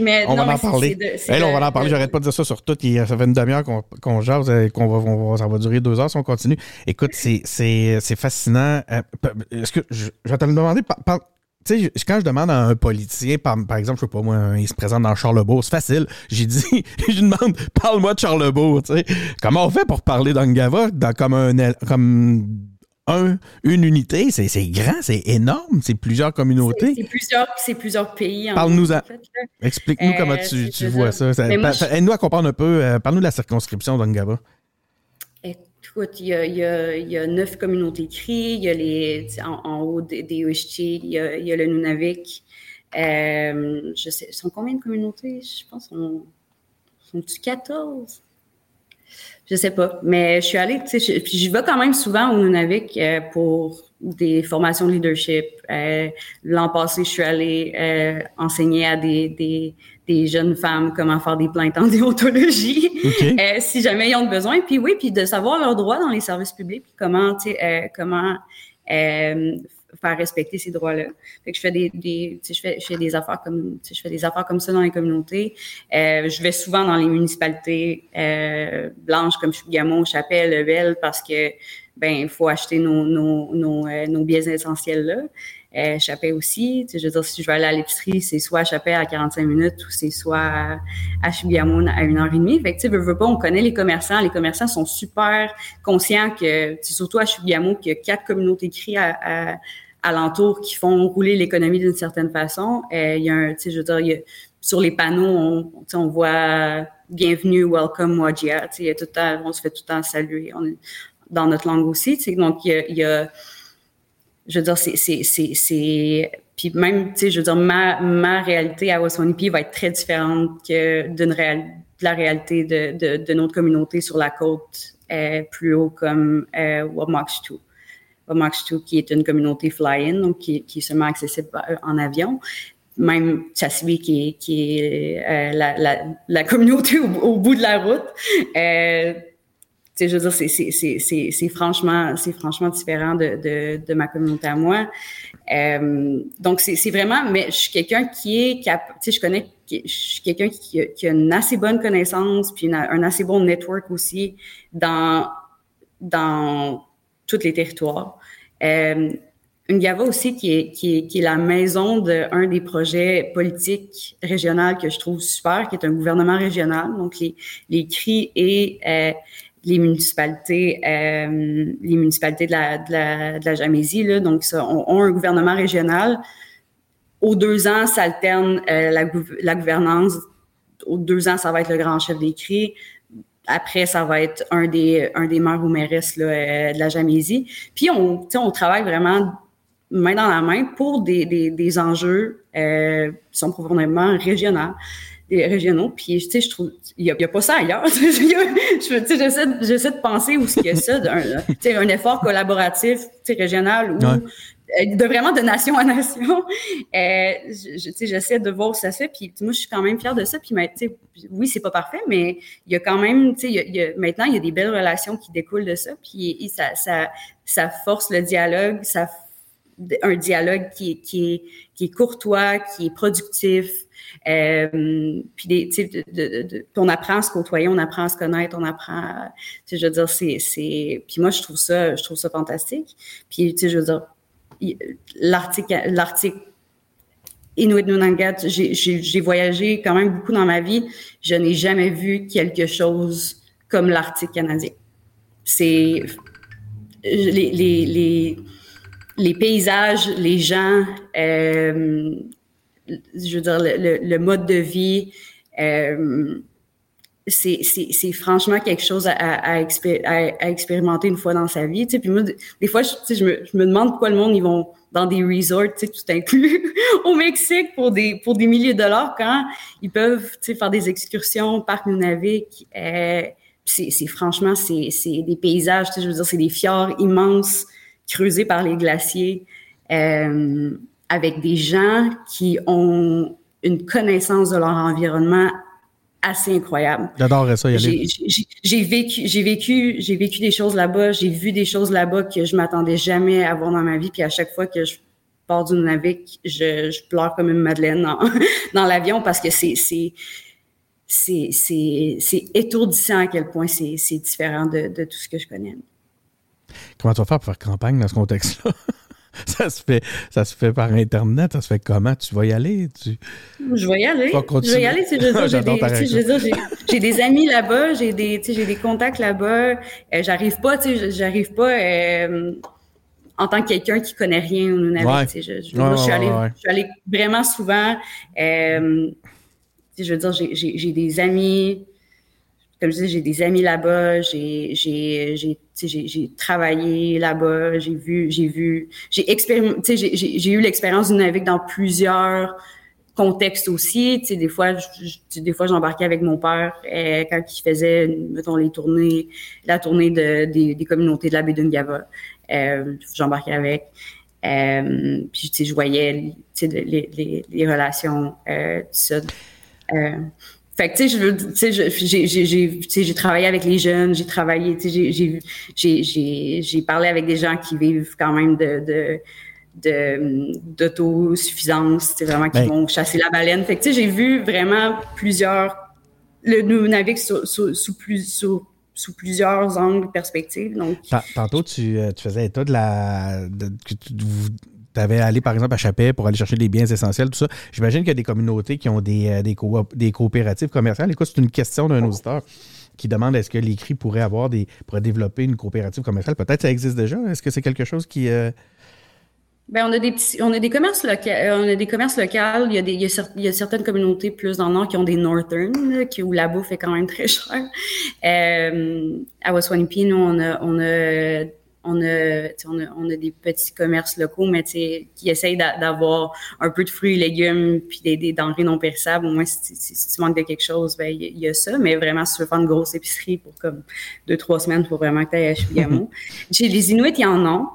C: mais
B: on, va en parler. on va en parler. J'arrête pas de dire ça sur tout. Ça fait une demi-heure qu'on qu jase, qu'on va, ça va durer deux heures si on continue. Écoute, c'est fascinant. Euh, est-ce que je, je vais te le demander par, tu sais, quand je demande à un politicien, par, par exemple, je sais pas moi, il se présente dans Charlebourg, c'est facile. J'ai dit, <laughs> je demande, parle-moi de Charlebourg, tu sais. Comment on fait pour parler d'Angava dans, comme un, comme un, une unité? C'est, grand, c'est énorme, c'est plusieurs communautés.
C: C'est, plusieurs, c'est plusieurs pays.
B: Parle-nous Explique-nous comment tu, tu vois ça. Aide-nous à comprendre un peu, euh, parle-nous de la circonscription d'Angava.
C: Écoute, il y a, il y a, neuf communautés cri, il y a les, en, haut des, des il y a, il y a le Nunavik. Euh, je sais, sont combien de communautés? Je pense sont, sont-tu 14? Je sais pas, mais je suis allée, tu sais, puis j'y vais quand même souvent au Nunavik euh, pour des formations de leadership. Euh, L'an passé, je suis allée enseigner à des, des, jeunes femmes comment faire des plaintes en <laughs> déontologie, euh, si jamais ils ont besoin. Puis oui, puis de savoir leurs droits dans les services publics, puis comment, tu sais, euh, comment euh, faire respecter ces droits-là. Fait que je fais des, des je fais, je fais des affaires comme, je fais des affaires comme ça dans les communautés. Euh, je vais souvent dans les municipalités euh, blanches comme Chougamon, Chapelle, Level, parce que ben il faut acheter nos, nos, nos, nos biens essentiels là. Euh, aussi, tu sais, je veux dire, si je vais aller à l'épicerie, c'est soit à à 45 minutes ou c'est soit à, à à une heure et demie. Fait que, tu sais, veux, pas, on connaît les commerçants. Les commerçants sont super conscients que, c'est surtout à Chougamon, qu'il y a quatre communautés écrites à, à, alentour qui font rouler l'économie d'une certaine façon. Euh, il y a un, tu sais, je veux dire, il y a, sur les panneaux, on, on voit bienvenue, welcome, Wajia. Tu sais, il y a tout le temps, on se fait tout le temps saluer. On est, dans notre langue aussi. Tu sais, donc, il y a, il y a je veux dire, c'est, puis même, tu sais, je veux dire, ma, ma réalité à Waswanipi va être très différente que d'une réalité la réalité de, de, de, notre communauté sur la côte euh, plus haut comme euh, Wamakshtu. Qui est une communauté fly-in, donc qui, qui, est seulement accessible en avion. Même Chassibi, qui est, qui est euh, la, la, la, communauté au, au, bout de la route. Euh, je veux dire, c'est franchement, franchement différent de, ma communauté à moi. Euh, donc, c'est vraiment, mais je suis quelqu'un qui est capable, tu sais, je connais, je suis quelqu'un qui, a une assez bonne connaissance, puis un assez bon network aussi dans, dans tous les territoires. Euh, une GAVA aussi qui est, qui est, qui est la maison d'un des projets politiques régionaux que je trouve super, qui est un gouvernement régional. Donc, les, les CRI et euh, les municipalités, euh, les municipalités de la, de la, Jamésie, là, donc ont, un gouvernement régional. Aux deux ans, ça alterne euh, la, la, gouvernance. Aux deux ans, ça va être le grand chef des CRI. Après, ça va être un des, un des maires ou mairesses euh, de la Jamésie. Puis, on, on travaille vraiment main dans la main pour des, des, des enjeux euh, qui sont profondément régionaux régionaux. Puis, tu sais, je trouve, il n'y a, a, pas ça ailleurs. <laughs> j'essaie, j'essaie de penser où qu'il y a ça, un, un effort collaboratif, régional ou euh, de vraiment de nation à nation. Euh, j'essaie de voir où ça se fait. Puis, moi, je suis quand même fière de ça. Puis, oui, c'est pas parfait, mais il y a quand même, tu sais, maintenant, il y a des belles relations qui découlent de ça. Puis, ça, ça, ça force le dialogue, ça un dialogue qui, qui, qui est courtois, qui est productif, euh, puis des, de, de, on apprend à se côtoyer, on apprend à se connaître, on apprend, sais, je veux dire, c'est, c'est, puis moi je trouve ça, je trouve ça fantastique. Puis tu sais, je veux dire, l'article, l'article Inuit Nunangat, j'ai, j'ai, j'ai voyagé quand même beaucoup dans ma vie. Je n'ai jamais vu quelque chose comme l'Arctique canadien. C'est les, les, les, les paysages, les gens, euh, je veux dire, le, mode de vie, euh, c'est franchement quelque chose à, à, expérimenter une fois dans sa vie. Tu sais. Puis moi, des fois, je, je, me, je me demande pourquoi le monde, ils vont dans des resorts, tu sais, tout inclus, <laughs> au Mexique pour des, pour des milliers de dollars quand ils peuvent tu sais, faire des excursions, parc Nunavik. Euh, c'est franchement, c'est des paysages, tu sais, je veux dire, c'est des fjords immenses creusés par les glaciers. Euh, avec des gens qui ont une connaissance de leur environnement assez incroyable.
B: J'adore ça,
C: y J'ai vécu, j'ai vécu, j'ai vécu des choses là-bas, j'ai vu des choses là-bas que je m'attendais jamais à voir dans ma vie, puis à chaque fois que je pars du Nunavik, je, je pleure comme une madeleine dans, <laughs> dans l'avion parce que c'est c'est c'est c'est étourdissant à quel point c'est différent de, de tout ce que je connais.
B: Comment tu vas faire pour faire campagne dans ce contexte-là? <laughs> <laughs> ça se fait ça se fait par internet ça se fait comment? Tu vas y aller? Tu
C: je vais y aller. Je vais y aller <laughs> j'ai des, amis là-bas j'ai des j'ai des contacts là-bas. Euh, j'arrive pas tu sais j'arrive pas euh, en tant que quelqu'un qui connaît rien au Nunavik je, je, je, suis allée, je suis allée vraiment souvent euh, je veux dire j'ai des amis comme je disais, j'ai des amis là-bas, j'ai, travaillé là-bas, j'ai vu, j'ai vu, j'ai j'ai, eu l'expérience du navire dans plusieurs contextes aussi. Des fois, des fois, j'embarquais avec mon père euh, quand il faisait, mettons, les tournées, la tournée de, des, des communautés de la baie. Euh, j'embarquais avec. Euh, puis, tu sais, je voyais, les, les, les relations. Fait que, tu sais, je j'ai travaillé avec les jeunes, j'ai travaillé, tu sais, j'ai parlé avec des gens qui vivent quand même de, de d'autosuffisance, c'est vraiment qui ben vont chasser la baleine. Fait que, tu sais, j'ai vu vraiment plusieurs, le, nous navigue sous, sous, sous, plus, sous, sous plusieurs angles, perspectives. Donc,
B: Tantôt, tu, euh, tu faisais état de la. De, tu avais allé, par exemple, à Chapet pour aller chercher des biens essentiels, tout ça. J'imagine qu'il y a des communautés qui ont des, euh, des, des coopératives commerciales. Écoute, c'est une question d'un auditeur qui demande est-ce que l'écrit pourrait avoir des pourrait développer une coopérative commerciale. Peut-être ça existe déjà. Est-ce que c'est quelque chose qui. Euh...
C: Bien, on a des petits, on a des commerces locaux, on a des commerces locaux. Il y a des, il y a, certaines communautés plus dans le nord qui ont des northern, qui, où la bouffe est quand même très chère. Euh, à Waswanipi, nous, on a, on a on a, on a, on a des petits commerces locaux, mais qui essayent d'avoir un peu de fruits et légumes puis des, des denrées non périssables. Au moins, si, tu manques de quelque chose, ben il y, a ça. Mais vraiment, si tu veux faire une grosse épicerie pour comme deux, trois semaines, il faut vraiment que tu ailles à Chibigamo. Chez <laughs> les Inuits, ils en ont.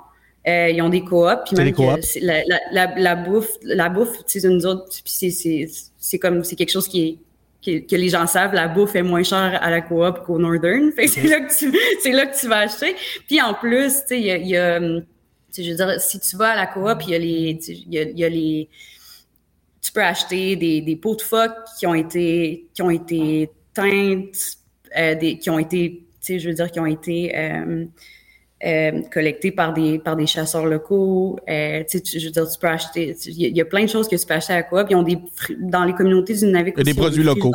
C: Euh, ils ont des coops, puis même la, la, la, bouffe, la bouffe, tu sais, nous autres, c'est comme, c'est quelque chose qui est que, les gens savent, la bouffe est moins chère à la coop qu'au Northern. <laughs> c'est là que tu, c'est là que tu vas acheter. Puis en plus, tu sais, il y a, y a je veux dire, si tu vas à la coop, il y a les, il y a, y a les, tu peux acheter des, des pots de phoque qui ont été, qui ont été teintes, euh, des, qui ont été, tu sais, je veux dire, qui ont été euh, euh, collectés par des par des chasseurs locaux. Euh, tu sais, je veux dire, tu peux acheter. Il y, a plein de choses que tu peux acheter à coop. Ils ont des dans les communautés du Navik.
B: Il y a des produits locaux.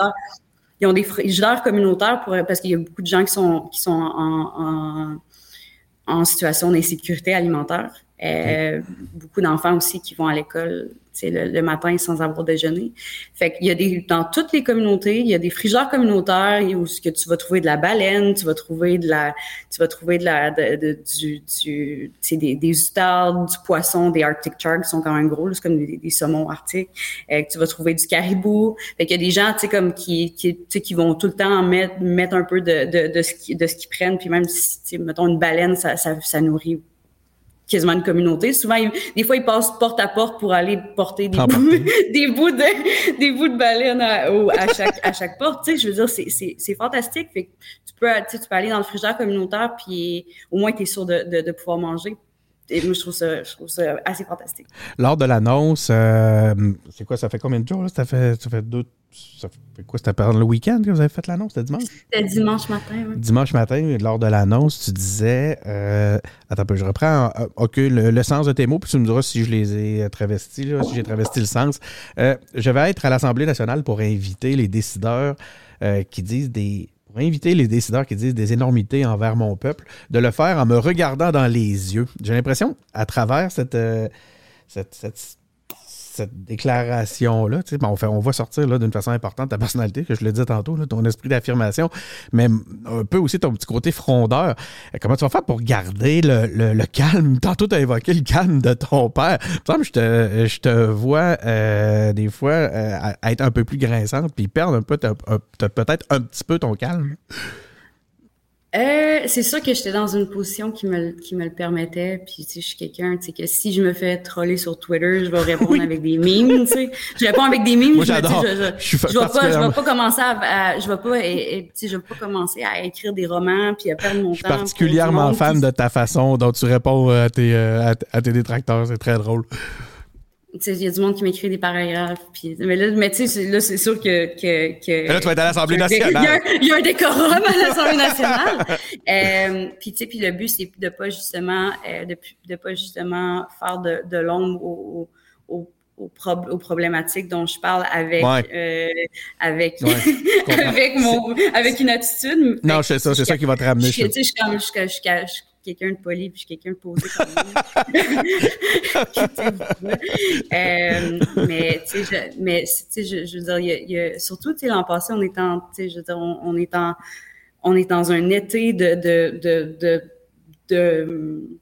C: Ils ont des frigidaires communautaires pour, parce qu'il y a beaucoup de gens qui sont qui sont en, en, en situation d'insécurité alimentaire. Euh, beaucoup d'enfants aussi qui vont à l'école le, le matin sans avoir déjeuné. Fait qu'il y a des dans toutes les communautés, il y a des frigeurs communautaires où que tu vas trouver de la baleine, tu vas trouver de la tu vas trouver de la de, du du des des du poisson, des arctic sharks qui sont quand même gros, c'est comme des, saumons arctiques. Euh, tu vas trouver du caribou. Fait qu'il y a des gens tu sais comme qui qui qui vont tout le temps mettre mettre un peu de de, de ce qui de ce qu'ils prennent puis même si mettons une baleine ça ça, ça nourrit quasiment une communauté. Souvent, des fois, ils passent porte à porte pour aller porter des, bouts, <laughs> des bouts de des bouts de baleine à, à chaque à chaque porte. Tu sais, je veux dire, c'est fantastique. Fait que tu peux tu, tu peux aller dans le frigidaire communautaire puis au moins tu es sûr de, de, de pouvoir manger. Et moi, je trouve, ça, je trouve ça assez fantastique.
B: Lors de l'annonce, euh, c'est quoi, ça fait combien de jours? Là? Ça, fait, ça fait deux, ça fait quoi? C'était pendant le week-end que vous avez fait l'annonce? C'était dimanche?
C: C'était dimanche matin, oui.
B: Dimanche matin, lors de l'annonce, tu disais. Euh, attends un peu, je reprends. Euh, OK, le, sens de tes mots, puis tu me diras si je les ai travestis, là, si j'ai travesti le sens. Euh, je vais être à l'Assemblée nationale pour inviter les décideurs qui disent des inviter les décideurs qui disent des énormités envers mon peuple, de le faire en me regardant dans les yeux. J'ai l'impression, à travers cette, cette, cette cette déclaration-là, ben, on, on va sortir d'une façon importante ta personnalité, que je le disais tantôt, ton esprit d'affirmation, mais un peu aussi ton petit côté frondeur. Comment tu vas faire pour garder le, calme? Tantôt, tu as évoqué le calme de ton père. je te, je te vois euh, des fois euh, être un peu plus grinçante, puis perdre un peu, peut-être un petit peu ton calme.
C: Euh, c'est sûr que j'étais dans une position qui me, qui me le permettait. Puis, tu sais, je suis quelqu'un, tu sais, que si je me fais troller sur Twitter, je vais <laughs> répondre avec des memes, tu sais. Je réponds avec des memes.
B: Moi, j'adore.
C: Je, je, je, je, vais pas, je vais pas commencer à, je vais pas, et, tu sais, je vais pas commencer à écrire des romans puis à perdre mon temps.
B: Je suis particulièrement fan de ta façon dont tu réponds à tes, euh, à tes détracteurs. C'est très drôle
C: il y a du monde qui m'écrit des paragraphes. Puis, mais là, mais tu sais, là, c'est sûr que, que, que.
B: Là, tu vas être à l'Assemblée nationale.
C: Il y, a un décorum à l'Assemblée nationale. <laughs> euh, puis, tu sais, puis le but, c'est de pas justement, euh, de, de pas justement faire de, de l'ombre aux, aux, aux, aux, problématiques dont je parle avec, euh, avec, <laughs> avec mon, avec une attitude.
B: Non, c'est ça, c'est ça qui va te ramener.
C: Je je, je, je, quelqu'un de poli puis quelqu'un de posé <laughs> euh, mais tu sais je, mais tu sais je, je, veux dire il y a, surtout tu sais l'an passé on est en tu sais je veux dire on, on, est en on est dans un été de de de, de, de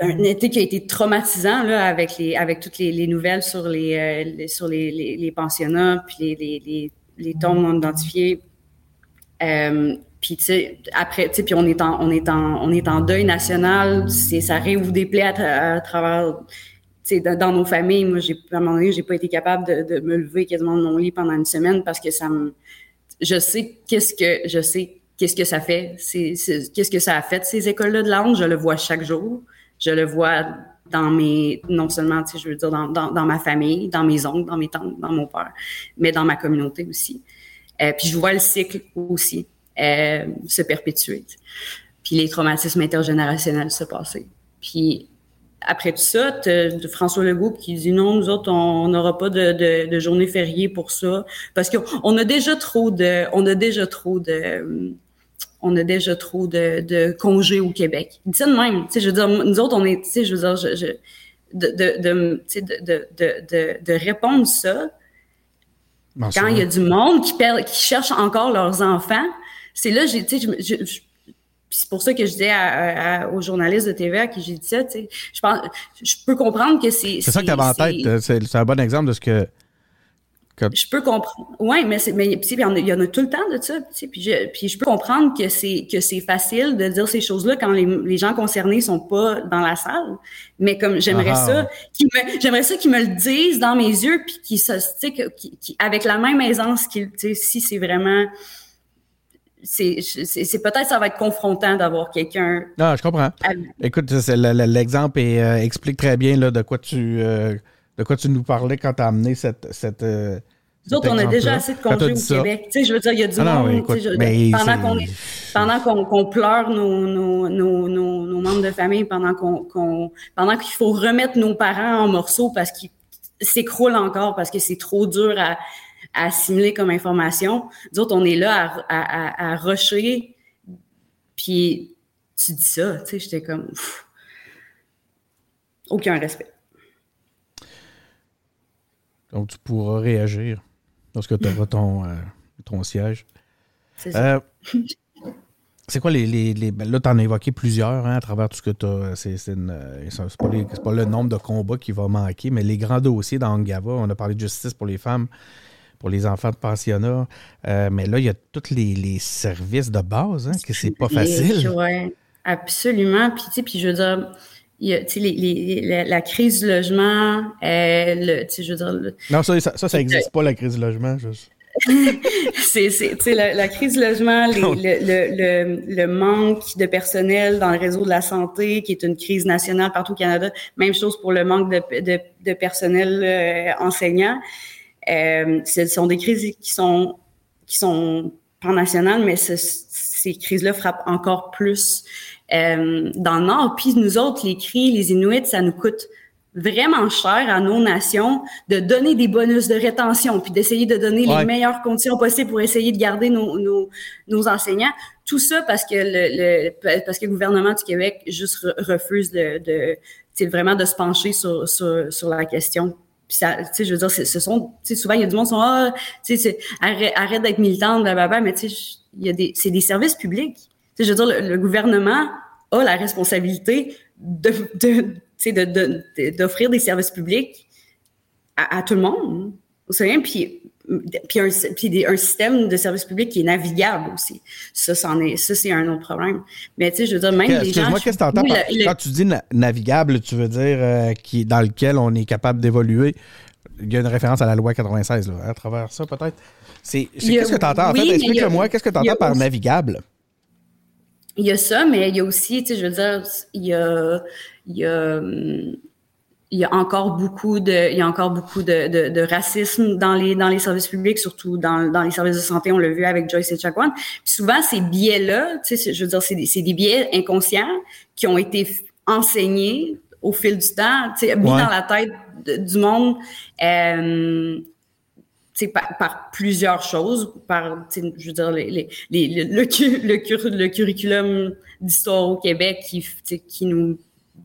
C: un été qui a été traumatisant là avec les avec toutes les, les nouvelles sur les, euh, sur les, les, les, pensionnats puis les les, les, les tombes non identifiées. Euh, puis tu sais, après, tu sais, puis on est en, on est en, on est en deuil national. C'est, ça réouvre des plaies à, travers, tu sais, dans, nos familles. Moi, j'ai, à un moment donné, j'ai pas été capable de, me lever quasiment de mon lit pendant une semaine parce que ça me, je sais qu'est-ce que, je sais qu'est-ce que ça fait. C'est, qu'est-ce que ça a fait ces écoles-là de langue? Je le vois chaque jour. Je le vois dans mes, non seulement, tu sais, je veux dire, dans, dans, dans ma famille, dans mes oncles, dans mes tantes, dans mon père, mais dans ma communauté aussi. Euh, puis je vois le cycle aussi. Euh, se perpétuer. Puis les traumatismes intergénérationnels se passer. Puis après tout ça, de François Legault qui dit non, nous autres, on n'aura pas de, de, de, journée fériée pour ça. Parce qu'on a déjà trop de. On a déjà trop de. On a déjà trop de, de congés au Québec. Il dit ça de même. Tu sais, je veux dire, nous autres, on est. Tu sais, je veux dire, je, je de, de, de, de, de, de, répondre ça, quand il y a du monde qui, qui cherche encore leurs enfants, c'est là, j'ai, tu sais, c'est pour ça que je disais aux journalistes de TVA qui j'ai dit ça, tu sais, je pense, je peux comprendre que c'est.
B: C'est ça que tu avais en tête. C'est un bon exemple de ce que
C: je peux comprendre. Oui, mais mais il y, en a, il y en a tout le temps de ça. Puis je, puis je peux comprendre que c'est que c'est facile de dire ces choses-là quand les, les, gens concernés sont pas dans la salle. Mais comme j'aimerais ah. ça, j'aimerais ça qu'ils me le disent dans mes yeux, puis qu'ils se, avec la même aisance qu'ils, si c'est vraiment c'est peut-être ça va être confrontant d'avoir quelqu'un.
B: Non, je comprends. Écoute, l'exemple euh, explique très bien là, de quoi tu euh, de quoi tu nous parlais quand tu as amené cette. cette euh,
C: nous autres, on a déjà assez de congés au Québec. Tu sais, je veux dire, il y a du ah monde. pendant qu'on pleure nos, nos, nos, nos, membres de famille, pendant qu'on pendant qu'il faut remettre nos parents en morceaux parce qu'ils s'écroulent encore, parce que c'est trop dur à, à, assimiler comme information. Nous autres, on est là à, à, à, rusher. Puis tu dis ça, tu sais, j'étais comme. aucun respect.
B: Donc, tu pourras réagir lorsque tu auras ton, euh, ton siège. C'est ça. Euh, c'est quoi les. les, les ben là, tu en as évoqué plusieurs hein, à travers tout ce que tu as. C'est, c'est, pas, pas, le nombre de combats qui va manquer, mais les grands dossiers dans Angava, on a parlé de justice pour les femmes, pour les enfants de pensionnat. Euh, mais là, il y a tous les, les services de base, hein, que c'est pas facile.
C: Oui, absolument. Puis, tu sais, puis je veux dire il y a, les, les, la, crise du logement, euh, le, je veux dire,
B: non, ça, ça, ça n'existe pas, la crise du logement. Juste. <laughs>
C: c'est, c'est, la, la crise du logement, les, le, le, le, manque de personnel dans le réseau de la santé, qui est une crise nationale partout au Canada. Même chose pour le manque de, de, de personnel euh, enseignant. Euh, ce sont des crises qui sont qui sont nationales, mais ces crises-là frappent encore plus euh, dans le Nord. Puis nous autres, les cris, les Inuits, ça nous coûte vraiment cher à nos nations de donner des bonus de rétention, puis d'essayer de donner les meilleures conditions possibles pour essayer de garder nos, nos, nos enseignants. Tout ça parce que le, le, parce que le gouvernement du Québec juste refuse de, de vraiment de se pencher sur, sur, sur la question. Puis ça, tu sais, je veux dire, ce sont, tu sais, souvent il y a du monde qui sont ah, tu sais, arrête, arrête d'être militante, blablabla, mais tu sais, il y a des, c'est des services publics je veux dire, le, gouvernement a la responsabilité de, de, d'offrir des services publics à, tout le monde. Savez, puis puis un, puis un système de services publics qui est navigable aussi. Ça, c'en est, ça c'est un autre problème. Mais tu sais, je veux dire, même les gens...
B: Excuse-moi, qu'est-ce que tu entends par, quand tu dis navigable, tu veux dire euh, qui, dans lequel on est capable d'évoluer? Il y a une référence à la loi 96, là, à travers ça, peut-être. C'est, qu'est-ce que tu entends? En fait, explique-moi, qu'est-ce que tu entends par navigable?
C: il y a ça, mais il y a aussi, tu sais, je veux dire, il y a, il y a, il y a encore beaucoup de, il y a encore beaucoup de, de, de, racisme dans les dans les services publics, surtout dans, dans les services de santé. On l'a vu avec Joyce et Chakwan. Puis souvent, ces biais-là, tu sais, je veux dire, c'est des, biais inconscients qui ont été enseignés au fil du temps, tu sais, mis dans la tête du monde. Euh, par, par, plusieurs choses, par, je veux dire, les, les, les, le, le, le, curriculum d'histoire au Québec qui, qui nous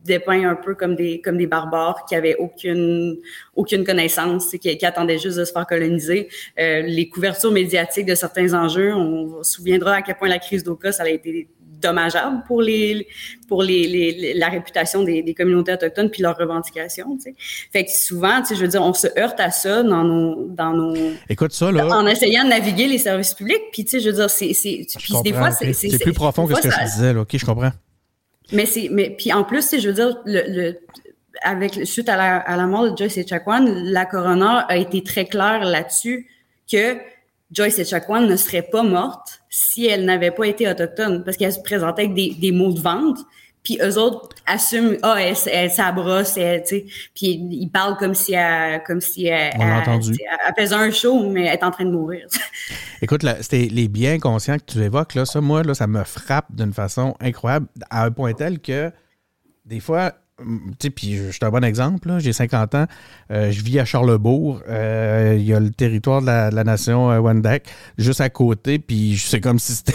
C: dépeint un peu comme des comme des barbares qui avaient aucune aucune connaissance, qui, qui attendaient juste de se faire coloniser. Euh, les couvertures médiatiques de certains enjeux, on se souviendra à quel point la crise d'Oka, ça a été dommageable pour les pour les, la réputation des, communautés autochtones puis leurs revendications. Tu sais. Fait que souvent, tu sais, je veux dire, on se heurte à ça dans nos dans nos.
B: Écoute ça là.
C: En essayant de naviguer les services publics, puis tu sais, je veux dire, c'est c'est
B: des fois c'est c'est plus profond que ce que je disais. Là. Ok, je comprends.
C: Mais c'est mais puis en plus, je veux dire, le, le avec suite à la, à la mort de Joyce et Chakwan, la coroner a été très claire là-dessus que Joyce Echaquan ne serait pas morte si elle n'avait pas été autochtone, parce qu'elle se présentait avec des, des mots de vente, puis eux autres assument ah elle, elle s'abrosse, tu sais, puis ils parlent comme si elle, comme si elle,
B: On l'a entendu.
C: Elle, faisait un show, mais elle est en train de mourir. <laughs>
B: Écoute, c'était les biens conscients que tu évoques là, ça moi là, ça me frappe d'une façon incroyable à un point tel que des fois puis je suis un bon exemple, j'ai 50 ans, euh, je vis à Charlebourg, euh, il y a le territoire de la, nation euh, juste à côté, puis c'est comme si c'était...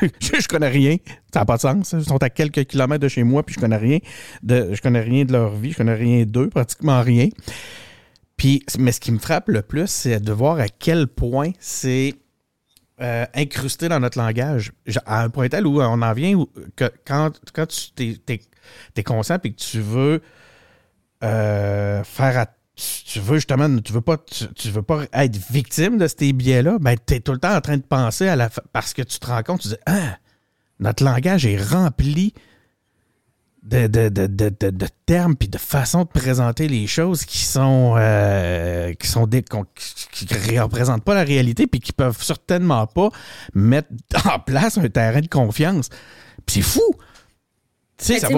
B: <laughs> je, connais rien, ça n'a pas de sens, ils sont à quelques kilomètres de chez moi, puis je connais rien de, je connais rien de leur vie, je connais rien d'eux, pratiquement rien. Puis, mais ce qui me frappe le plus, c'est de voir à quel point c'est euh, incrusté dans notre langage, à un point tel où on en vient que quand, quand tu es, conscient et que tu veux euh, faire tu veux justement, tu veux pas, tu, veux pas être victime de ces biais-là, ben tu es tout le temps en train de penser à la parce que tu te rends compte, tu dis ah, notre langage est rempli de, de, termes puis de façons de présenter les choses qui sont euh, qui sont des, qui, représentent pas la réalité puis qui peuvent certainement pas mettre en place un terrain de confiance. C'est fou.
C: Tu sais, ça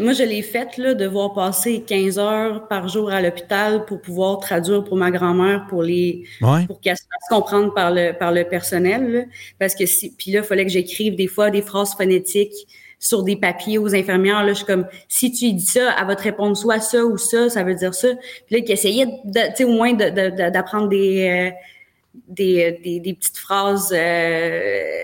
C: moi, je l'ai faite, là, devoir passer 15 heures par jour à l'hôpital pour pouvoir traduire pour ma grand-mère, pour les, pour qu'elle se fasse comprendre par le, par le personnel, Parce que si, puis là, il fallait que j'écrive des fois des phrases phonétiques sur des papiers aux infirmières. Là, je suis comme, si tu dis ça, elle va te répondre soit ça ou ça, ça veut dire ça. Puis là, qui essayait, de, au moins d'apprendre des, euh, des, des, des, petites phrases euh,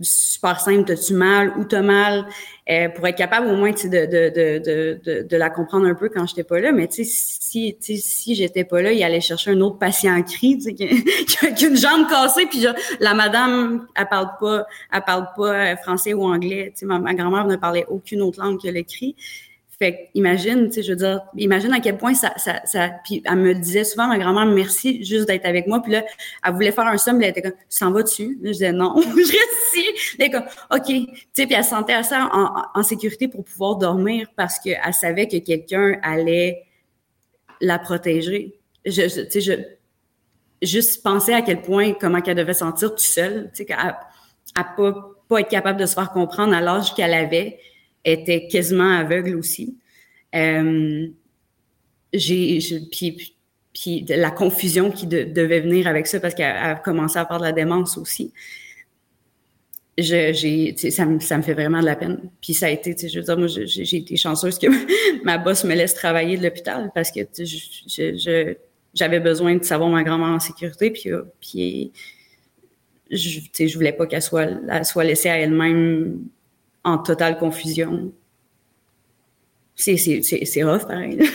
C: super simple, t'as-tu mal ou t'as mal, euh, pour être capable au moins de, de, de, de, de la comprendre un peu quand j'étais pas là. Mais sais, si, si j'étais pas là, il allait chercher un autre patient en cri, qui, <laughs> qui a une jambe cassée, puis la madame, elle parle pas, elle parle pas euh, français ou anglais. Ma, ma grand-mère ne parlait aucune autre langue que le cri. Fait imagine, tu sais, je veux dire, imagine à quel point ça, ça, puis elle me disait souvent, ma grand-mère, merci juste d'être avec moi. Puis là, elle voulait faire un somme, elle était comme, tu s'en vas dessus? je disais, non, <laughs> je reste ici. Elle comme, OK. Tu sais, puis elle sentait assez en, sécurité pour pouvoir dormir parce qu'elle savait que quelqu'un allait la protéger. Je, tu sais, je, juste penser à quel point, comment qu'elle devait sentir toute seule, tu sais, à pas, pas être capable de se faire comprendre à l'âge qu'elle avait était quasiment aveugle aussi. Euh, puis, la confusion qui devait venir avec ça parce qu'elle a commencé à avoir de la démence aussi. J'ai, ça, me, fait vraiment de la peine. Puis ça a été, je veux dire, moi, j'ai, été chanceuse que <laughs> ma boss me laisse travailler de l'hôpital parce que j'avais besoin de savoir ma grand-mère en sécurité. Puis, puis je, je voulais pas qu'elle soit, elle soit laissée à elle-même en totale confusion. C'est, c'est, rough, pareil. <laughs>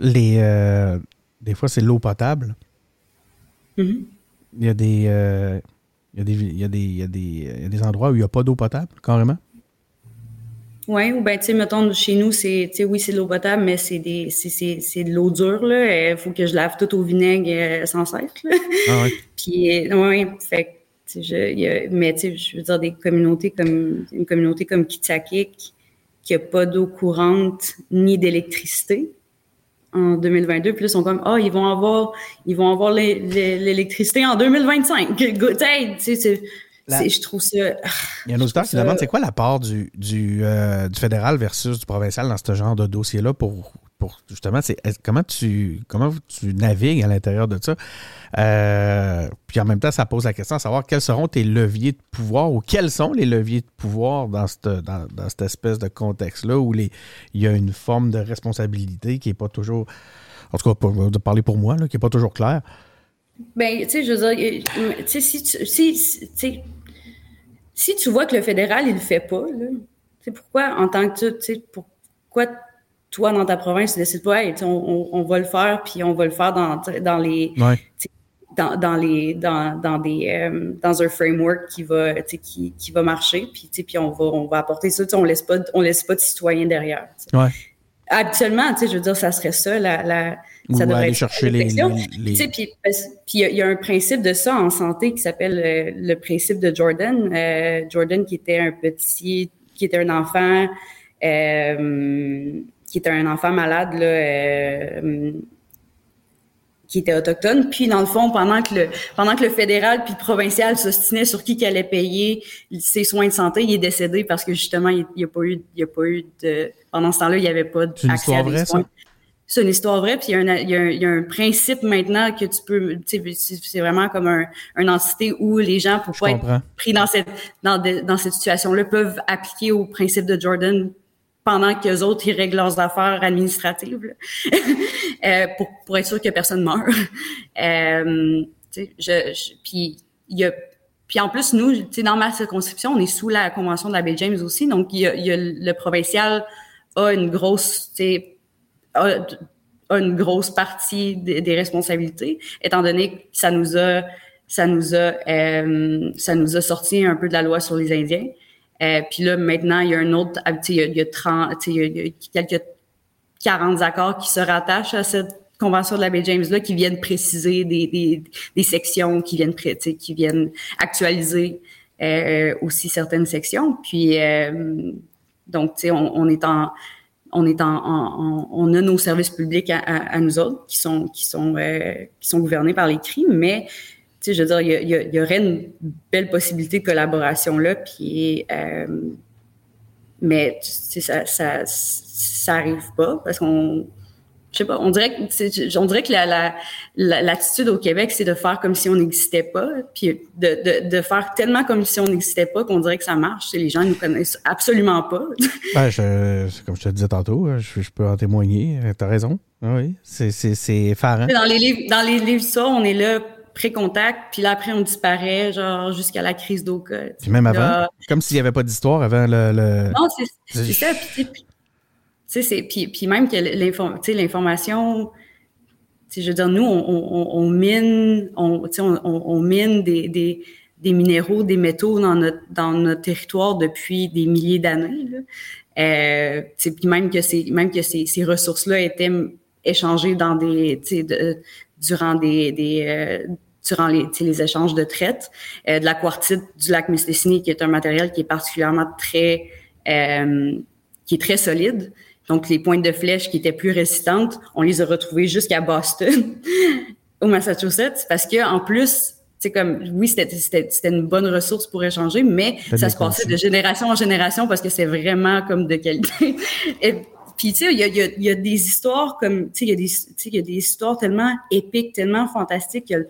B: Les, euh, des fois, c'est l'eau potable. Mm-hmm. Il y a des. Euh, il y, a des, il, y a des, il, y a des, il y a des endroits où il n'y a pas d'eau potable, carrément?
C: Oui, ou bien, tu sais, mettons, chez nous, c'est, tu sais, oui, c'est de l'eau potable, mais c'est des, c'est, c'est, c'est de l'eau dure, là. Il faut que je lave tout au vinaigre euh, sans cesse, Ah oui. <laughs> Puis, oui, fait je, mais je veux dire, des communautés comme une communauté comme Kitsakik, qui n'a pas d'eau courante ni d'électricité en 2022. Puis là, ils sont comme, ah, oh, ils vont avoir, ils vont avoir l'électricité en 2025. <laughs> Good, je trouve ça.
B: Il y a un auditeur qui demande c'est quoi la part du, du, euh, du fédéral versus du provincial dans ce genre de dossier-là pour justement, c'est comment tu comment tu navigues à l'intérieur de ça? Euh, puis en même temps, ça pose la question à savoir quels seront tes leviers de pouvoir ou quels sont les leviers de pouvoir dans cette, dans, cette espèce de contexte-là où les, il y a une forme de responsabilité qui n'est pas toujours, en tout cas, pour, de parler pour moi, qui n'est pas toujours claire.
C: Ben, tu sais, je veux dire, tu sais, si tu, si, tu vois que le fédéral, il le fait pas, là, pourquoi, en tant que tu sais, pourquoi toi, dans ta province, tu décides pas, on, on, va le faire, puis on va le faire dans, dans les. Dans, dans, les dans, dans des euh, dans un framework qui va qui, qui va marcher puis puis on va on va apporter ça on laisse pas on laisse pas de citoyens derrière
B: ouais.
C: habituellement tu sais je veux dire ça serait ça la, la ça
B: devrait aller chercher les,
C: les, puis il y, a un principe de ça en santé qui s'appelle euh, le principe de Jordan euh, Jordan qui était un petit qui était un enfant euh, qui était un enfant malade, là, euh, qui était autochtone. Puis, dans le fond, pendant que le, pendant que le fédéral puis le provincial s'ostinaient sur qui qui allait payer ses soins de santé, il est décédé parce que, justement, il n'y a pas eu, il y a pas eu de, pendant ce temps-là, il n'y avait pas d'accès à des soins. C'est une histoire vraie, puis il y, a un, il, y a un, il y, a un, principe maintenant que tu peux, c'est vraiment comme un, une entité où les gens, pour pas être pris dans cette, dans, dans cette situation-là, peuvent appliquer au principe de Jordan pendant que les autres ils règlent leurs affaires administratives <laughs> euh, pour, pour être sûr que personne meurt. <laughs> Euh, je, je, puis il y a puis en plus nous, dans ma circonscription, on est sous la convention de la baie James aussi, donc il y a, y a le provincial a une grosse, a, a une grosse partie des responsabilités, étant donné que ça nous a ça nous a euh, ça nous a sorti un peu de la loi sur les Indiens. Euh, puis là, maintenant, il y a un autre, il y a, il y a 30, il y a, quelques 40 accords qui se rattachent à cette convention de la baie James là, qui viennent préciser des, des, des sections, qui viennent qui viennent actualiser euh, aussi certaines sections. Puis euh, donc, tu sais, on, est en on est en, on a nos services publics à, à, nous autres qui sont qui sont euh, qui sont gouvernés par les crimes, mais tu sais, je veux dire, il y, y, y, aurait une belle possibilité de collaboration là, puis euh, mais tu sais, ça, ça ça arrive pas parce qu'on je sais pas, on dirait que, on dirait que la, l'attitude au Québec, c'est de faire comme si on n'existait pas, puis de, de, de, faire tellement comme si on n'existait pas qu'on dirait que ça marche. Les gens nous connaissent absolument pas. <laughs>
B: ben, je, comme je te disais tantôt, je, je peux en témoigner. T'as raison. Oui, c'est, c'est, c'est effarant.
C: Dans les livres, dans les livres ça, on est là pré-contact, puis là, après, on disparaît, genre, jusqu'à la crise d'Oka.
B: Puis même avant, comme s'il n'y avait pas d'histoire avant le... le...
C: Non, c'est, ça. Puis, puis, puis même que l'information, je veux dire, nous, on, on, on mine, on, on, on, mine des, des, des, minéraux, des métaux dans notre, dans notre territoire depuis des milliers d'années. Euh, puis même que ces, même que ces, ces ressources-là étaient échangées dans des, de, durant des, des euh, durant les, les échanges de traite, euh, de la quartzite du lac Mistassini, qui est un matériel qui est particulièrement très, euh, qui est très solide. Donc, les pointes de flèche qui étaient plus résistantes, on les a retrouvées jusqu'à Boston, <laughs> au Massachusetts, parce que en plus, c'est comme, oui, c'était une bonne ressource pour échanger, mais ça se passait de génération en génération parce que c'est vraiment comme de qualité. <laughs> Et, puis, tu sais, il y a, y, y a, des histoires comme, tu sais, il y, a des, y a des histoires tellement épiques, tellement fantastiques que,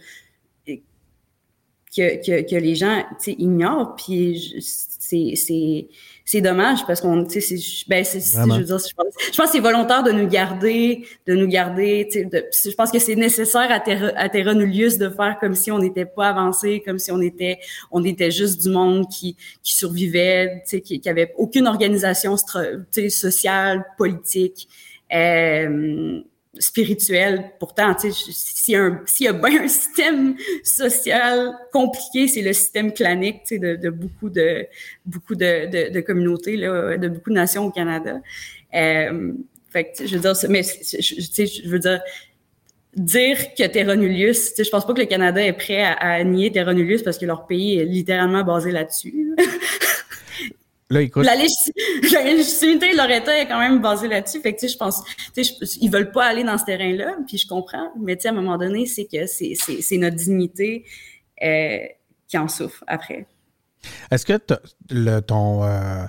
C: que, que, que les gens, ignorent. Puis, c'est c'est dommage parce qu'on, tu sais, ben, je veux dire, je pense, je pense que c'est volontaire de nous garder, de nous garder, tu sais, je pense que c'est nécessaire à, Terra, à Terra Nullius de faire comme si on n'était pas avancé, comme si on était, on était juste du monde qui, qui survivait, tu sais, qui, qui avait aucune organisation, tu sais, sociale, politique. Euh, spirituel. Pourtant, s'il y, a bien un système social compliqué, c'est le système clanique, de, beaucoup de beaucoup de, communautés, de beaucoup de nations au Canada. Euh, fait je veux dire, mais je veux dire, dire que Terranulius, je pense pas que le Canada est prêt à, à nier Terranulius parce que leur pays est littéralement basé là-dessus. <laughs>
B: Là, écoute.
C: La, <laughs> légitimité de leur État est quand même basée là-dessus. Fait que, tu sais, je pense, tu sais, ils veulent pas aller dans ce terrain-là, puis je comprends. Mais, tu sais, à un moment donné, c'est que c'est notre dignité euh, qui en souffre après.
B: Est-ce que le, ton euh,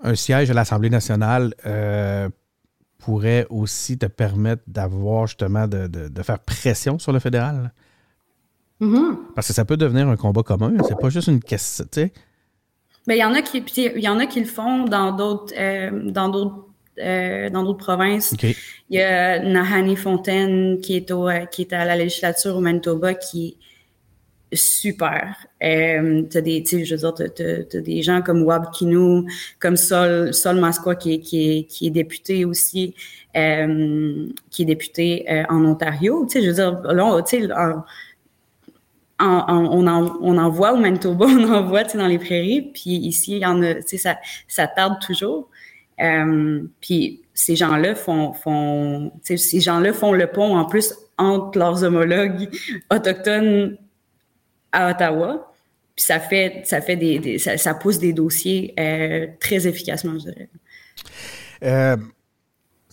B: un siège à l'Assemblée nationale euh, pourrait aussi te permettre d'avoir justement de, de, de, faire pression sur le fédéral?
C: Mm-hmm.
B: Parce que ça peut devenir un combat commun. C'est pas juste une question. Tu sais,
C: ben, il y en a qui, il y en a qui le font dans d'autres, euh, dans d'autres, euh, dans d'autres provinces. Il y a Nahani Fontaine qui est au, qui est à la législature au Manitoba qui est super. Euh, t'as des, tu je veux dire, t'as, t'as, des gens comme Wab Kinou, comme Sol, Sol Masqua qui est, qui est, qui est député aussi, euh, qui est député euh, en Ontario. Tu sais, je veux dire, là, tu sais, on, en, on en voit au Manitoba, <laughs> on en voit dans les prairies, puis ici, il y en a, ça, ça tarde toujours. Euh, puis ces gens-là font, font ces gens-là font le pont en plus entre leurs homologues autochtones à Ottawa. Puis ça fait, ça fait des, ça, pousse des dossiers euh, très efficacement, je dirais.
B: Euh,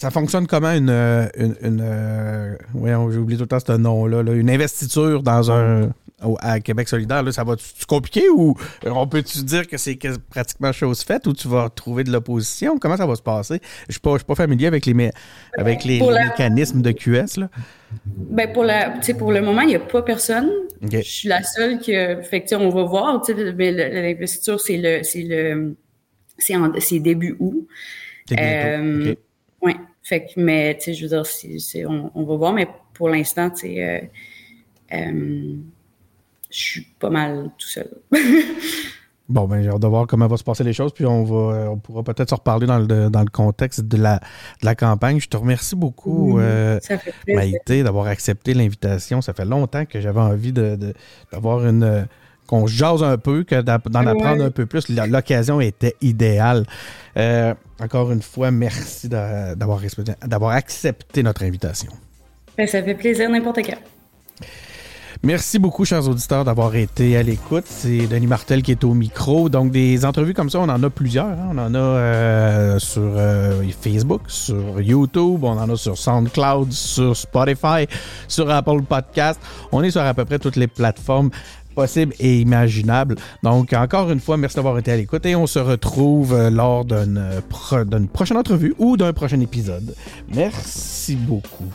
B: ça fonctionne comment une, une, une oui, j'ai oublié tout le temps ce nom-là, là, une investiture dans un à Québec solidaire, là, ça va tu compliquer ou on peut-tu dire que c'est pratiquement chose faite ou tu vas trouver de l'opposition? Comment ça va se passer? Je ne suis, pas, pas familier avec les, avec les, mécanismes de QS. Là.
C: Ben pour, la, pour le moment, il n'y a pas personne. Je suis la seule que. Fait on va voir. Mais l'investiture, c'est le c'est le c'est début août. Euh, Oui. Fait que, mais je veux dire, on, on, va voir, mais pour l'instant, tu sais. Euh, euh, je suis pas mal tout seul. <laughs>
B: Bon, ben, j'ai hâte de voir comment vont se passer les choses, puis on va, on pourra peut-être se reparler dans le, dans le contexte de la, de la campagne. Je te remercie beaucoup, euh, Maïté, d'avoir accepté l'invitation. Ça fait longtemps que j'avais envie de, d'avoir une qu'on jase un peu, que d'en apprendre un peu plus. L'occasion était idéale. Euh, encore une fois, merci d'avoir, accepté notre invitation.
C: Ben, ça fait plaisir n'importe quand.
B: Merci beaucoup, chers auditeurs, d'avoir été à l'écoute. C'est Denis Martel qui est au micro. Donc, des entrevues comme ça, on en a plusieurs. Hein. On en a euh, sur euh, Facebook, sur YouTube, on en a sur SoundCloud, sur Spotify, sur Apple Podcast. On est sur à peu près toutes les plateformes possibles et imaginables. Donc, encore une fois, merci d'avoir été à l'écoute et on se retrouve euh, lors d'une prochaine entrevue ou d'un prochain épisode. Merci beaucoup.